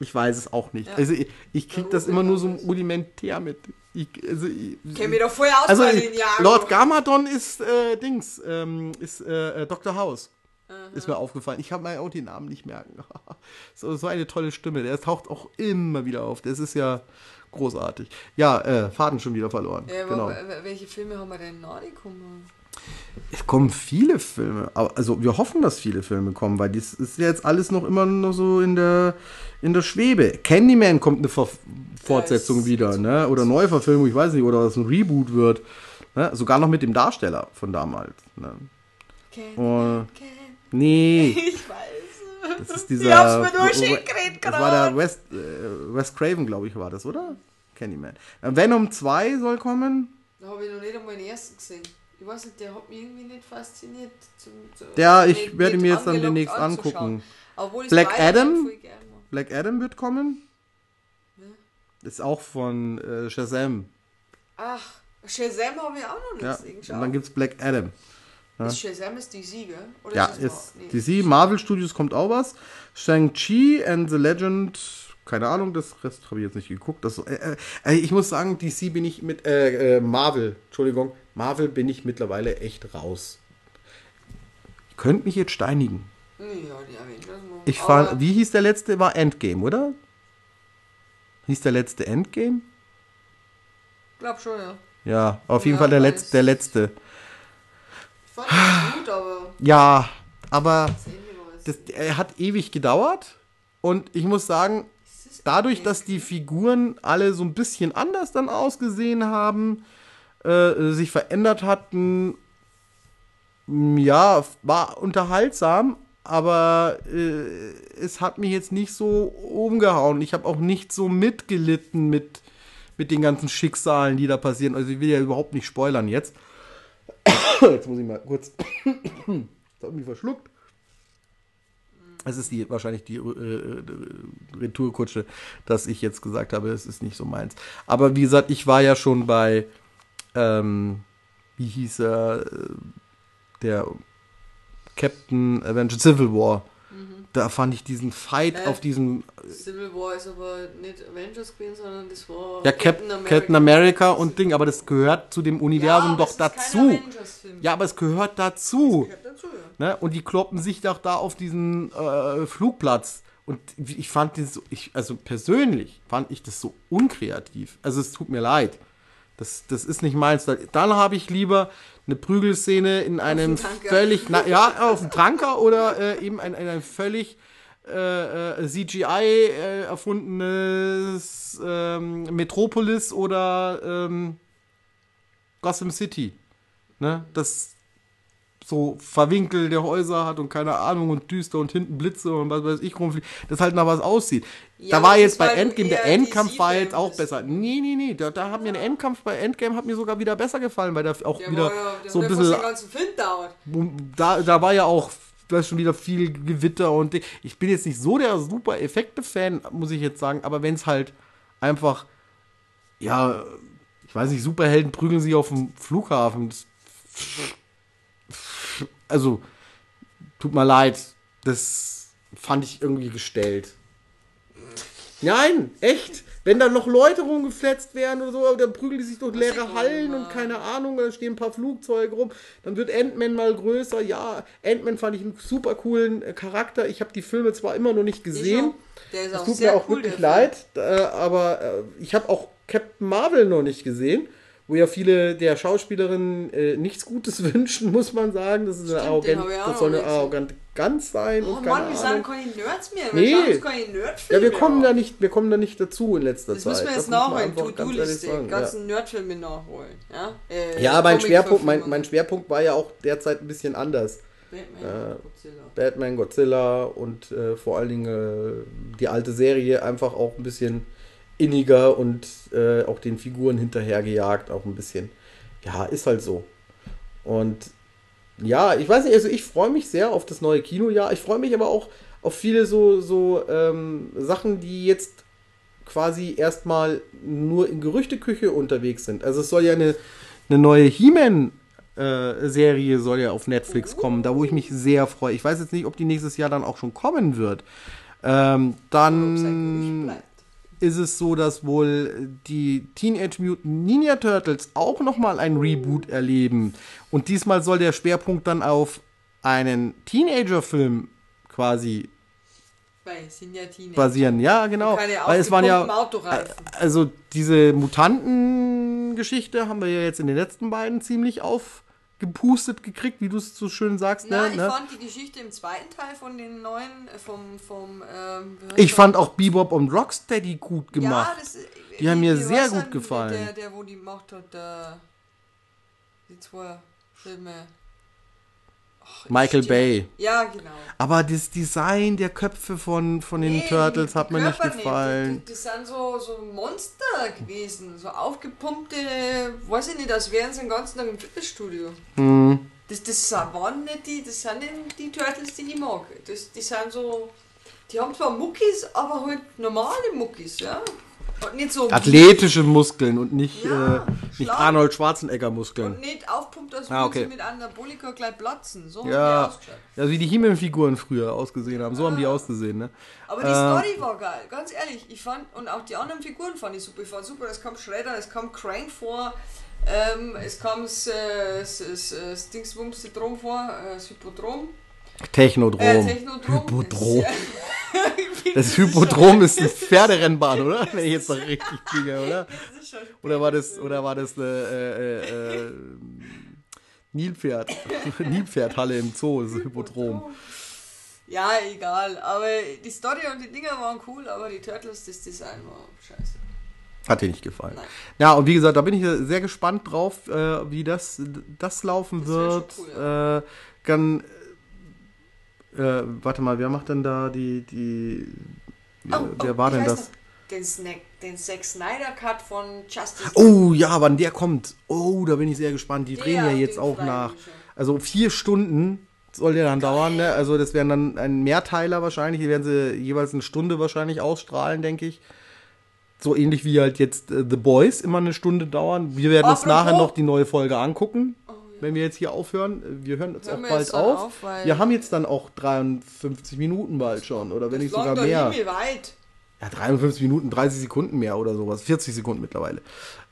Speaker 2: Ich.
Speaker 1: Ich weiß es auch nicht.
Speaker 2: Ja.
Speaker 1: Also ich, ich krieg das immer
Speaker 2: wir
Speaker 1: nur so rudimentär mit. Ich, also ich,
Speaker 2: Ich kenne mich doch vorher aus
Speaker 1: also
Speaker 2: bei
Speaker 1: ich,
Speaker 2: den Jahren.
Speaker 1: Lord Gamadon ist äh, Dings, ähm, ist äh, äh, Dr. House. Ist mir aufgefallen. Ich habe mir auch den Namen nicht merken. *laughs* so, so eine tolle Stimme. Der taucht auch immer wieder auf. Das ist ja großartig. Ja, äh, Faden schon wieder verloren.
Speaker 2: Ja,
Speaker 1: genau.
Speaker 2: welche Filme haben wir denn noch gekommen?
Speaker 1: Es kommen viele Filme. Also wir hoffen, dass viele Filme kommen, weil das ist ja jetzt alles noch immer noch so in der, in der Schwebe. Candyman kommt eine Ver Fortsetzung wieder, ne? Oder Neuverfilmung, ich weiß nicht, oder was ein Reboot wird. Ne? Sogar noch mit dem Darsteller von damals. Ne? Oh,
Speaker 2: Ken.
Speaker 1: Nee, *laughs*
Speaker 2: Ich weiß.
Speaker 1: das ist dieser.
Speaker 2: Ich hab's mir nur geredet
Speaker 1: Das war der
Speaker 2: gerade.
Speaker 1: West, äh, West Craven, glaube ich, war das, oder? Candyman. Äh, Venom 2 soll kommen.
Speaker 2: Da habe ich noch nicht einmal den ersten gesehen. Ich weiß nicht, der hat mich irgendwie nicht fasziniert. Zum, zu,
Speaker 1: Ja,
Speaker 2: nicht-
Speaker 1: ich werde
Speaker 2: nicht
Speaker 1: mir jetzt dann demnächst angucken.
Speaker 2: Obwohl ich
Speaker 1: Black Adam? Black Adam wird kommen.
Speaker 2: Ja.
Speaker 1: Ist auch von äh, Shazam.
Speaker 2: Ach, Shazam habe ich auch noch nicht
Speaker 1: Ja,
Speaker 2: gesehen.
Speaker 1: und dann gibt's Black Adam.
Speaker 2: Ist Shazam ist DC, gell? Oder
Speaker 1: Ja, ist
Speaker 2: Mar- nee.
Speaker 1: DC, Marvel Studios kommt auch was. Shang-Chi and the Legend, keine Ahnung, das Rest habe ich jetzt nicht geguckt. Das, äh, äh, ich muss sagen, DC bin ich mit, äh, äh, Marvel, Entschuldigung, Marvel bin ich mittlerweile echt raus. Ihr könnt mich jetzt steinigen.
Speaker 2: Ja, die Avengers.
Speaker 1: Ich fahr, wie hieß der letzte? War Endgame, oder? Hieß der letzte Endgame?
Speaker 2: glaub schon, ja.
Speaker 1: Ja, auf jeden
Speaker 2: Ja,
Speaker 1: Fall der. Letz-, der letzte.
Speaker 2: Fand gut, aber
Speaker 1: Ja, aber
Speaker 2: das
Speaker 1: er hat ewig gedauert. Und ich muss sagen, dadurch, dass die Figuren alle so ein bisschen anders dann ausgesehen haben, äh, sich verändert hatten, ja, war unterhaltsam, aber äh, es hat mich jetzt nicht so umgehauen. Ich habe auch nicht so mitgelitten mit, mit den ganzen Schicksalen, die da passieren. Also ich will ja überhaupt nicht spoilern jetzt. *coughs* Jetzt muss ich mal kurz. *coughs* Das hat mich verschluckt. Es ist die, wahrscheinlich die äh, äh, Retourkutsche, dass ich jetzt gesagt habe, es ist nicht so meins. Aber wie gesagt, ich war ja schon bei, ähm, wie hieß er, äh, der Captain Avenger Civil War. Da fand ich diesen Fight
Speaker 2: Äh,
Speaker 1: auf diesem
Speaker 2: Civil War ist aber nicht Avengers gewesen, sondern das war
Speaker 1: ja, Cap Captain America und Ding, aber das gehört zu dem Universum doch dazu. Ja, aber es gehört dazu.
Speaker 2: Gehört dazu, ja.
Speaker 1: Ne? Und die kloppen sich doch da auf diesen äh, Flugplatz. Und ich fand das so, ich, also persönlich fand ich das so unkreativ. Also es tut mir leid. Das, das ist nicht meins. Da- Dann habe ich lieber eine Prügelszene in einem völlig, na, ja, auf dem Tanker oder äh, eben in, in einem völlig äh, äh, CGI äh, erfundenes ähm, Metropolis oder ähm, Gotham City. Ne? Das so verwinkelte Häuser hat und keine Ahnung und düster und hinten Blitze und was weiß ich rumfliegt, das halt nach was aussieht.
Speaker 2: Ja,
Speaker 1: da war jetzt bei
Speaker 2: du
Speaker 1: Endgame, der Endkampf war jetzt auch besser. Nee, nee, nee, da, da hat mir der Endkampf bei Endgame hat mir sogar wieder besser gefallen, weil da auch
Speaker 2: Der
Speaker 1: wieder
Speaker 2: war ja,
Speaker 1: so ein
Speaker 2: ja
Speaker 1: bisschen
Speaker 2: den ganzen Film dauert.
Speaker 1: da, da war ja auch da schon wieder viel Gewitter und ich bin jetzt nicht so der super Effekte-Fan, muss ich jetzt sagen, aber wenn es halt einfach, ja, ich weiß nicht, Superhelden prügeln sich auf dem Flughafen. Also, tut mir leid, das fand ich irgendwie gestellt. Nein, echt. Wenn da noch Leute rumgefletzt werden oder so, dann prügeln die sich durch leere Hallen und keine Ahnung, da stehen ein paar Flugzeuge rum. Dann wird Ant-Man mal größer. Ja, Ant-Man fand ich einen super coolen äh, Charakter. Ich habe die Filme zwar immer noch nicht gesehen.
Speaker 2: Der ist
Speaker 1: Es
Speaker 2: auch
Speaker 1: tut mir auch
Speaker 2: cool,
Speaker 1: wirklich leid, äh, aber äh, ich habe auch Captain Marvel noch nicht gesehen, wo ja viele der Schauspielerinnen äh, nichts Gutes *laughs* wünschen, muss man sagen. Das ist eine
Speaker 2: Stimmt, den
Speaker 1: arrogant,
Speaker 2: auch
Speaker 1: das soll eine arrogante Gans sein
Speaker 2: Oh
Speaker 1: und keine
Speaker 2: Mann, wir
Speaker 1: Ahnung.
Speaker 2: sind keine Nerds mehr.
Speaker 1: Nee.
Speaker 2: Wir uns keine Nerdfilme
Speaker 1: Ja, wir kommen da nicht, wir kommen da nicht dazu in letzter
Speaker 2: Das
Speaker 1: Zeit.
Speaker 2: müssen wir jetzt nachholen.
Speaker 1: einfach ganz
Speaker 2: To-Do-Liste.
Speaker 1: sagen, ja.
Speaker 2: Ganzen Nerdfilme nachholen. Ja, äh,
Speaker 1: Ja, mein Schwerpunkt, mein, mein Schwerpunkt war ja auch derzeit ein bisschen anders.
Speaker 2: Batman, Godzilla.
Speaker 1: Batman, Godzilla und äh, vor allen Dingen äh, die alte Serie einfach auch ein bisschen inniger und äh, auch den Figuren hinterhergejagt, auch ein bisschen. Ja, ist halt so. Und ja, ich weiß nicht, also ich freue mich sehr auf das neue Kinojahr. Ich freue mich aber auch auf viele so, so ähm, Sachen, die jetzt quasi erstmal nur in Gerüchteküche unterwegs sind. Also es soll ja eine, eine neue He-Man äh, Serie soll ja auf Netflix kommen, da wo ich mich sehr freue. Ich weiß jetzt nicht, ob die nächstes Jahr dann auch schon kommen wird. Ähm, dann. Ist es so, dass wohl die Teenage Mutant Ninja Turtles auch nochmal ein Reboot erleben. Und diesmal soll der Schwerpunkt dann auf einen Teenager-Film quasi
Speaker 2: ja
Speaker 1: basieren. Ja, genau.
Speaker 2: Keine
Speaker 1: Weil es waren ja, also diese Mutanten-Geschichte haben wir ja jetzt in den letzten beiden ziemlich aufgepustet gekriegt, wie du es so schön sagst.
Speaker 2: Na,
Speaker 1: ne?
Speaker 2: ich
Speaker 1: ne?
Speaker 2: fand die Geschichte im zweiten Teil von den neuen, äh, vom, vom, ähm,
Speaker 1: Ich fand auch Bebop und Rocksteady gut gemacht.
Speaker 2: Ja, das, äh,
Speaker 1: Die haben mir
Speaker 2: wie
Speaker 1: sehr gut gefallen.
Speaker 2: Der, der, wo die gemacht hat, der, die zwei Filme.
Speaker 1: Michael
Speaker 2: ich-
Speaker 1: Bay.
Speaker 2: Ja, genau.
Speaker 1: Aber das Design der Köpfe von, von den
Speaker 2: Nee,
Speaker 1: Turtles hat mir nicht gefallen.
Speaker 2: Die, die sind so, so Monster gewesen, so aufgepumpte, weiß ich nicht, als wären sie den ganzen Tag im Fitnessstudio.
Speaker 1: Hm.
Speaker 2: Das, das sind- waren nicht die, das sind nicht die Turtles, die ich mag. Das, die sind so, die haben zwar Muckis, aber halt normale Muckis, ja. Und nicht so
Speaker 1: Athletische Muskeln und nicht,
Speaker 2: Ja,
Speaker 1: äh, nicht. Arnold Schwarzenegger Muskeln.
Speaker 2: und nicht aufpumpt, als
Speaker 1: Ah, okay.
Speaker 2: sie mit Anabolika gleich platzen. So haben
Speaker 1: Ja,
Speaker 2: die ausgeschaut.
Speaker 1: also wie die He-Man-Figuren früher ausgesehen haben. So haben die ausgesehen, ne?
Speaker 2: Aber die
Speaker 1: Äh,
Speaker 2: Story war geil, ganz ehrlich. Ich fand, und auch die anderen Figuren fand ich super. Ich fand super, es kam Shredder, es kam Crank vor, ähm, es kam das, äh, das, das, das vor, äh, das Hippodrom.
Speaker 1: Technodrom.
Speaker 2: Äh, Technodrom.
Speaker 1: Hypodrom. *laughs* Das Hypodrom ist eine Pferderennbahn, oder? *laughs* Wenn ich jetzt noch richtig kriege, oder? Oder war das, oder war das eine äh, äh, äh, Nilpferd? *laughs* Nilpferdhalle im Zoo, das ist Hypodrom.
Speaker 2: Ja, egal. Aber die Story und die Dinger waren cool, aber die Turtles, das Design war scheiße.
Speaker 1: Hat dir nicht gefallen.
Speaker 2: Nein.
Speaker 1: Ja, und wie gesagt, da bin ich sehr gespannt drauf, äh, wie das, das laufen
Speaker 2: Das
Speaker 1: wird.
Speaker 2: cool,
Speaker 1: äh, dann, äh, warte mal, wer macht denn da die, die, wer, wer war
Speaker 2: ich
Speaker 1: denn das?
Speaker 2: noch, Den, Snack, den Zack Snyder Cut von Justice
Speaker 1: Oh ja, wann der kommt. Oh, da bin ich sehr gespannt. Die
Speaker 2: Der,
Speaker 1: drehen ja jetzt auch nach. Also vier Stunden soll der dann dauern, ne? Also das wären dann ein Mehrteiler wahrscheinlich. Die werden sie jeweils eine Stunde wahrscheinlich ausstrahlen, denke ich. So ähnlich wie halt jetzt äh, The Boys immer eine Stunde dauern. Wir werden uns nachher noch die neue Folge angucken,
Speaker 2: Oh, ja.
Speaker 1: wenn wir jetzt hier aufhören. Wir hören jetzt
Speaker 2: Hören
Speaker 1: auch bald auf.
Speaker 2: auf,
Speaker 1: wir haben jetzt dann auch 53 Minuten bald schon. Oder wenn nicht sogar mehr.
Speaker 2: Weit.
Speaker 1: Ja, 53 Minuten, 30 Sekunden mehr oder sowas. 40 Sekunden mittlerweile.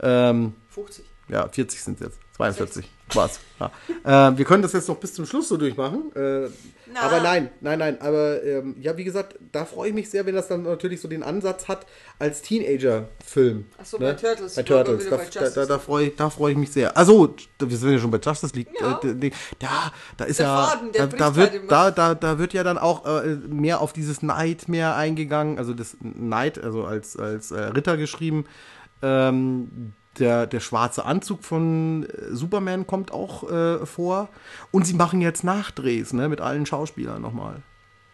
Speaker 1: Ähm,
Speaker 2: 50.
Speaker 1: ja, 40 sind es jetzt. 42. Was? Ja. äh, wir können das jetzt noch bis zum Schluss so durchmachen. Äh,
Speaker 2: Na.
Speaker 1: aber nein, nein, nein. Aber ähm, ja, wie gesagt, da freue ich mich sehr, wenn das dann natürlich so den Ansatz hat als Teenager-Film.
Speaker 2: Ach so, bei Turtles.
Speaker 1: Bei Turtles. Da, da, da, da freue ich, da freu ich mich sehr. Also, wir sind ja schon bei Justice League.
Speaker 2: Ja.
Speaker 1: Äh, da, da ist
Speaker 2: Der
Speaker 1: ja.
Speaker 2: Faden,
Speaker 1: da, da,
Speaker 2: halt
Speaker 1: wird, da, da, da wird ja dann auch äh, mehr auf dieses Nightmare eingegangen. Also das Knight, also als, als äh, Ritter geschrieben. Ähm, der, der schwarze Anzug von äh, Superman kommt auch äh, vor. Und sie machen jetzt Nachdrehs, ne, mit allen Schauspielern nochmal.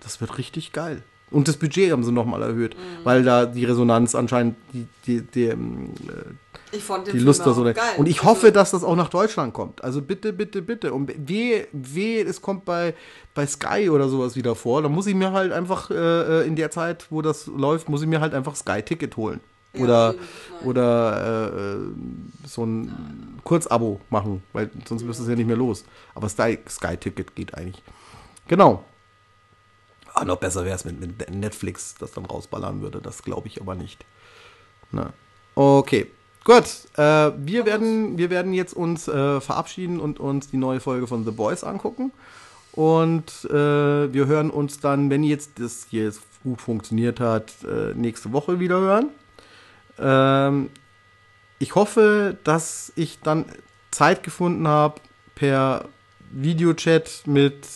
Speaker 1: Das wird richtig geil. Und das Budget haben sie nochmal erhöht,
Speaker 2: Mhm.
Speaker 1: weil da die Resonanz anscheinend die, die, die, ähm, äh, die Lust da so.
Speaker 2: geil.
Speaker 1: Und ich
Speaker 2: Also,
Speaker 1: hoffe, dass das auch nach Deutschland kommt. Also bitte, bitte, bitte. Und wehe, wehe, es kommt bei, bei Sky oder sowas wieder vor. Dann muss ich mir halt einfach äh, in der Zeit, wo das läuft, muss ich mir halt einfach Sky-Ticket holen. Oder, oder äh, äh, so ein Kurzabo machen, weil sonst wirst du es ja nicht mehr los. Aber Sky, Sky Ticket geht eigentlich. Genau. Ah, noch besser wäre es, wenn, wenn Netflix das dann rausballern würde. Das glaube ich aber nicht. Na. Okay. Gut, äh, wir, werden, wir werden jetzt uns äh, verabschieden und uns die neue Folge von The Boys angucken. Und äh, wir hören uns dann, wenn jetzt das hier jetzt gut funktioniert hat, äh, nächste Woche wieder hören. Ähm, ich hoffe, dass ich dann Zeit gefunden habe, per Videochat mit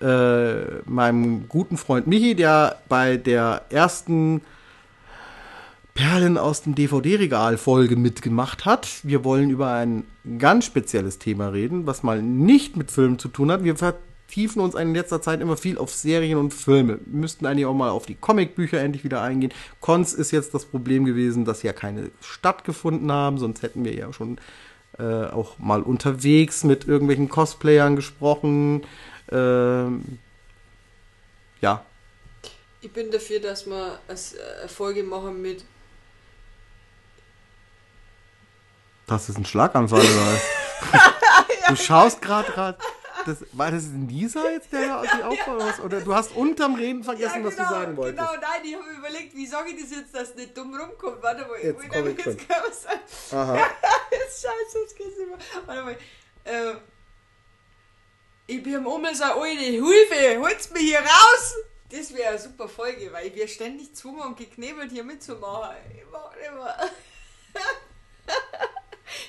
Speaker 1: äh, meinem guten Freund Michi, der bei der ersten Perlen aus dem DVD-Regal-Folge mitgemacht hat. Wir wollen über ein ganz spezielles Thema reden, was mal nicht mit Filmen zu tun hat. Wir vertiefen uns in letzter Zeit immer viel auf Serien und Filme. Wir müssten eigentlich auch mal auf die Comicbücher endlich wieder eingehen. Cons ist jetzt das Problem gewesen, dass ja keine stattgefunden haben, sonst hätten wir ja schon äh, auch mal unterwegs mit irgendwelchen Cosplayern gesprochen. Ähm, ja,
Speaker 2: Ich bin dafür, dass wir als, äh, eine Folge machen mit.
Speaker 1: Das ist ein Schlaganfall, oder? *laughs* du schaust gerade gerade. Das, war das ein Lisa jetzt, der da sich aufbauen muss? Oder du hast unterm Reden vergessen, was du sagen wolltest.
Speaker 2: Genau, nein, ich habe überlegt, wie sage ich das jetzt, dass es nicht dumm rumkommt. Warte mal,
Speaker 1: Jetzt
Speaker 2: ich
Speaker 1: komm ich
Speaker 2: jetzt.
Speaker 1: Aha. *laughs*
Speaker 2: Jetzt scheiße, das geht's nicht mehr. Warte mal. Äh, ich bin um so eine Hilfe, holt's mich hier raus! Das wäre eine super Folge, weil wir ständig gezwungen und geknebelt hier mitzumachen. Ich mach nicht mehr. *laughs*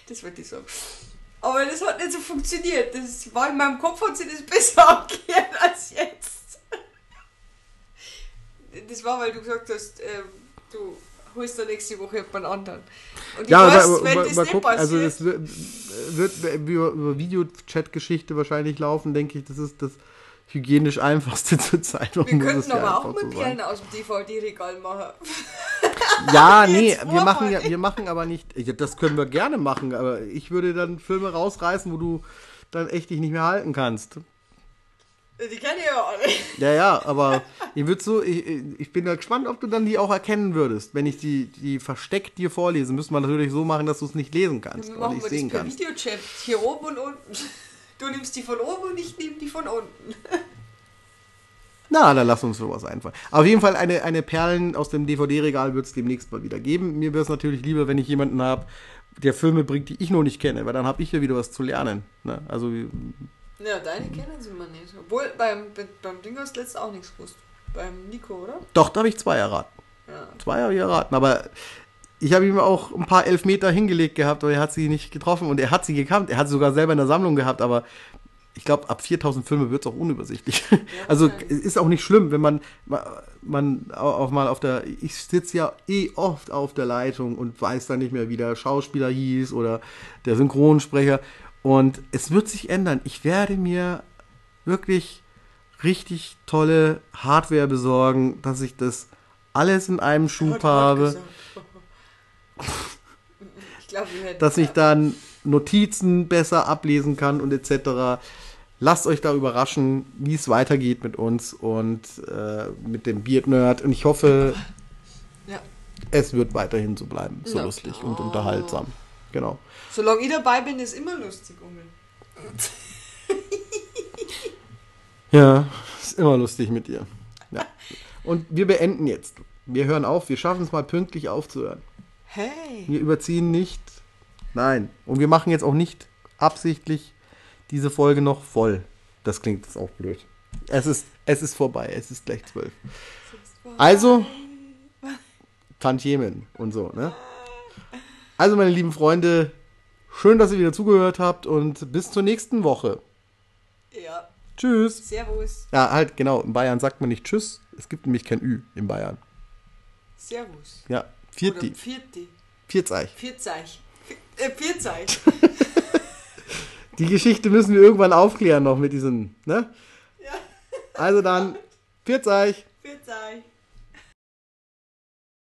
Speaker 2: Das wollte ich sagen. Aber das hat nicht so funktioniert. Das war in meinem Kopf hat sich das *laughs* besser angehört als jetzt. Das war, weil du gesagt hast, ähm, du holst da nächste Woche jemand anderen. Und
Speaker 1: Ja,
Speaker 2: ich weiß,
Speaker 1: aber,
Speaker 2: wenn
Speaker 1: mal,
Speaker 2: das
Speaker 1: mal
Speaker 2: nicht
Speaker 1: gucken.
Speaker 2: passiert,
Speaker 1: Also, es wird, wird über, über Videochat-Geschichte wahrscheinlich laufen, denke ich. Das ist das hygienisch einfachste *laughs* zur Zeit.
Speaker 2: wir könnten aber auch mit Perlen aus dem DVD-Regal machen. *laughs*
Speaker 1: Ja, nee, wir machen, ja, wir machen aber nicht. Das können wir gerne machen, aber ich würde dann Filme rausreißen, wo du dann echt dich nicht mehr halten kannst.
Speaker 2: Die kenne ich ja alle.
Speaker 1: Ja, ja, aber ich würde so, ich, ich bin da gespannt, ob du dann die auch erkennen würdest. Wenn ich die, die versteckt dir vorlese, müsste man natürlich so machen, dass du es nicht lesen kannst
Speaker 2: Dann machen
Speaker 1: nicht
Speaker 2: wir das
Speaker 1: sehen
Speaker 2: per
Speaker 1: kannst.
Speaker 2: Videochat. Hier oben und unten. Du nimmst die von oben und ich nehme die von unten. *laughs*
Speaker 1: Na, dann lass uns sowas einfallen. Auf jeden Fall eine, eine Perlen aus dem DVD-Regal wird es demnächst mal wieder geben. Mir wäre es natürlich lieber, wenn ich jemanden habe, der Filme bringt, die ich noch nicht kenne, weil dann habe ich ja wieder was zu lernen. Ne? Also,
Speaker 2: Ja, deine kennen sie mal nicht. Obwohl, beim, beim Ding hast du letztes auch nichts gewusst. Beim Nico, oder?
Speaker 1: doch, da habe ich zwei erraten.
Speaker 2: Ja.
Speaker 1: Zwei habe ich erraten, aber ich habe ihm auch ein paar Elfmeter hingelegt gehabt, aber er hat sie nicht getroffen und er hat sie gekannt. Er hat sie sogar selber in der Sammlung gehabt, aber ich glaube, ab 4000 Filme wird es auch unübersichtlich. *laughs* also
Speaker 2: wahrscheinlich.
Speaker 1: es ist auch nicht schlimm, wenn man, man auch mal auf der, ich sitze ja eh oft auf der Leitung und weiß dann nicht mehr, wie der Schauspieler hieß oder der Synchronsprecher. Und es wird sich ändern. Ich werde mir wirklich richtig tolle Hardware besorgen, dass ich das alles in einem Schub habe
Speaker 2: gesagt. *laughs* Ich hätten.
Speaker 1: dass ich dann Notizen besser ablesen kann und etc. Lasst euch da überraschen, wie es weitergeht mit uns und äh, mit dem Beard Nerd. Und ich hoffe, *laughs*
Speaker 2: Ja.
Speaker 1: es wird weiterhin so bleiben. So
Speaker 2: Na
Speaker 1: lustig
Speaker 2: klar.
Speaker 1: und unterhaltsam. Genau.
Speaker 2: Solange ich dabei bin, ist immer lustig, Ummel. *laughs*
Speaker 1: Ja, ist immer lustig mit dir. Ja. Und wir beenden jetzt. Wir hören auf. Wir schaffen es mal pünktlich aufzuhören.
Speaker 2: Hey!
Speaker 1: Wir überziehen nicht. Nein. Und wir machen jetzt auch nicht absichtlich diese Folge noch voll. Das klingt jetzt auch blöd. Es ist, es ist vorbei. Es ist gleich zwölf. Also, Tantiemen und so, ne? Also, meine lieben Freunde, schön, dass ihr wieder zugehört habt und bis zur nächsten Woche.
Speaker 2: Ja,
Speaker 1: Tschüss.
Speaker 2: Servus.
Speaker 1: Ja, halt, genau. In Bayern sagt man nicht Tschüss. Es gibt nämlich kein Ü in Bayern.
Speaker 2: Servus.
Speaker 1: Ja, Vierti.
Speaker 2: Vierti.
Speaker 1: Vierzeich.
Speaker 2: Vierzeich. Vi- Äh, Vierzeich. *laughs*
Speaker 1: Die Geschichte müssen wir irgendwann aufklären noch mit diesem, ne?
Speaker 2: Ja.
Speaker 1: Also dann, Vierzeich.
Speaker 2: Vierzeich.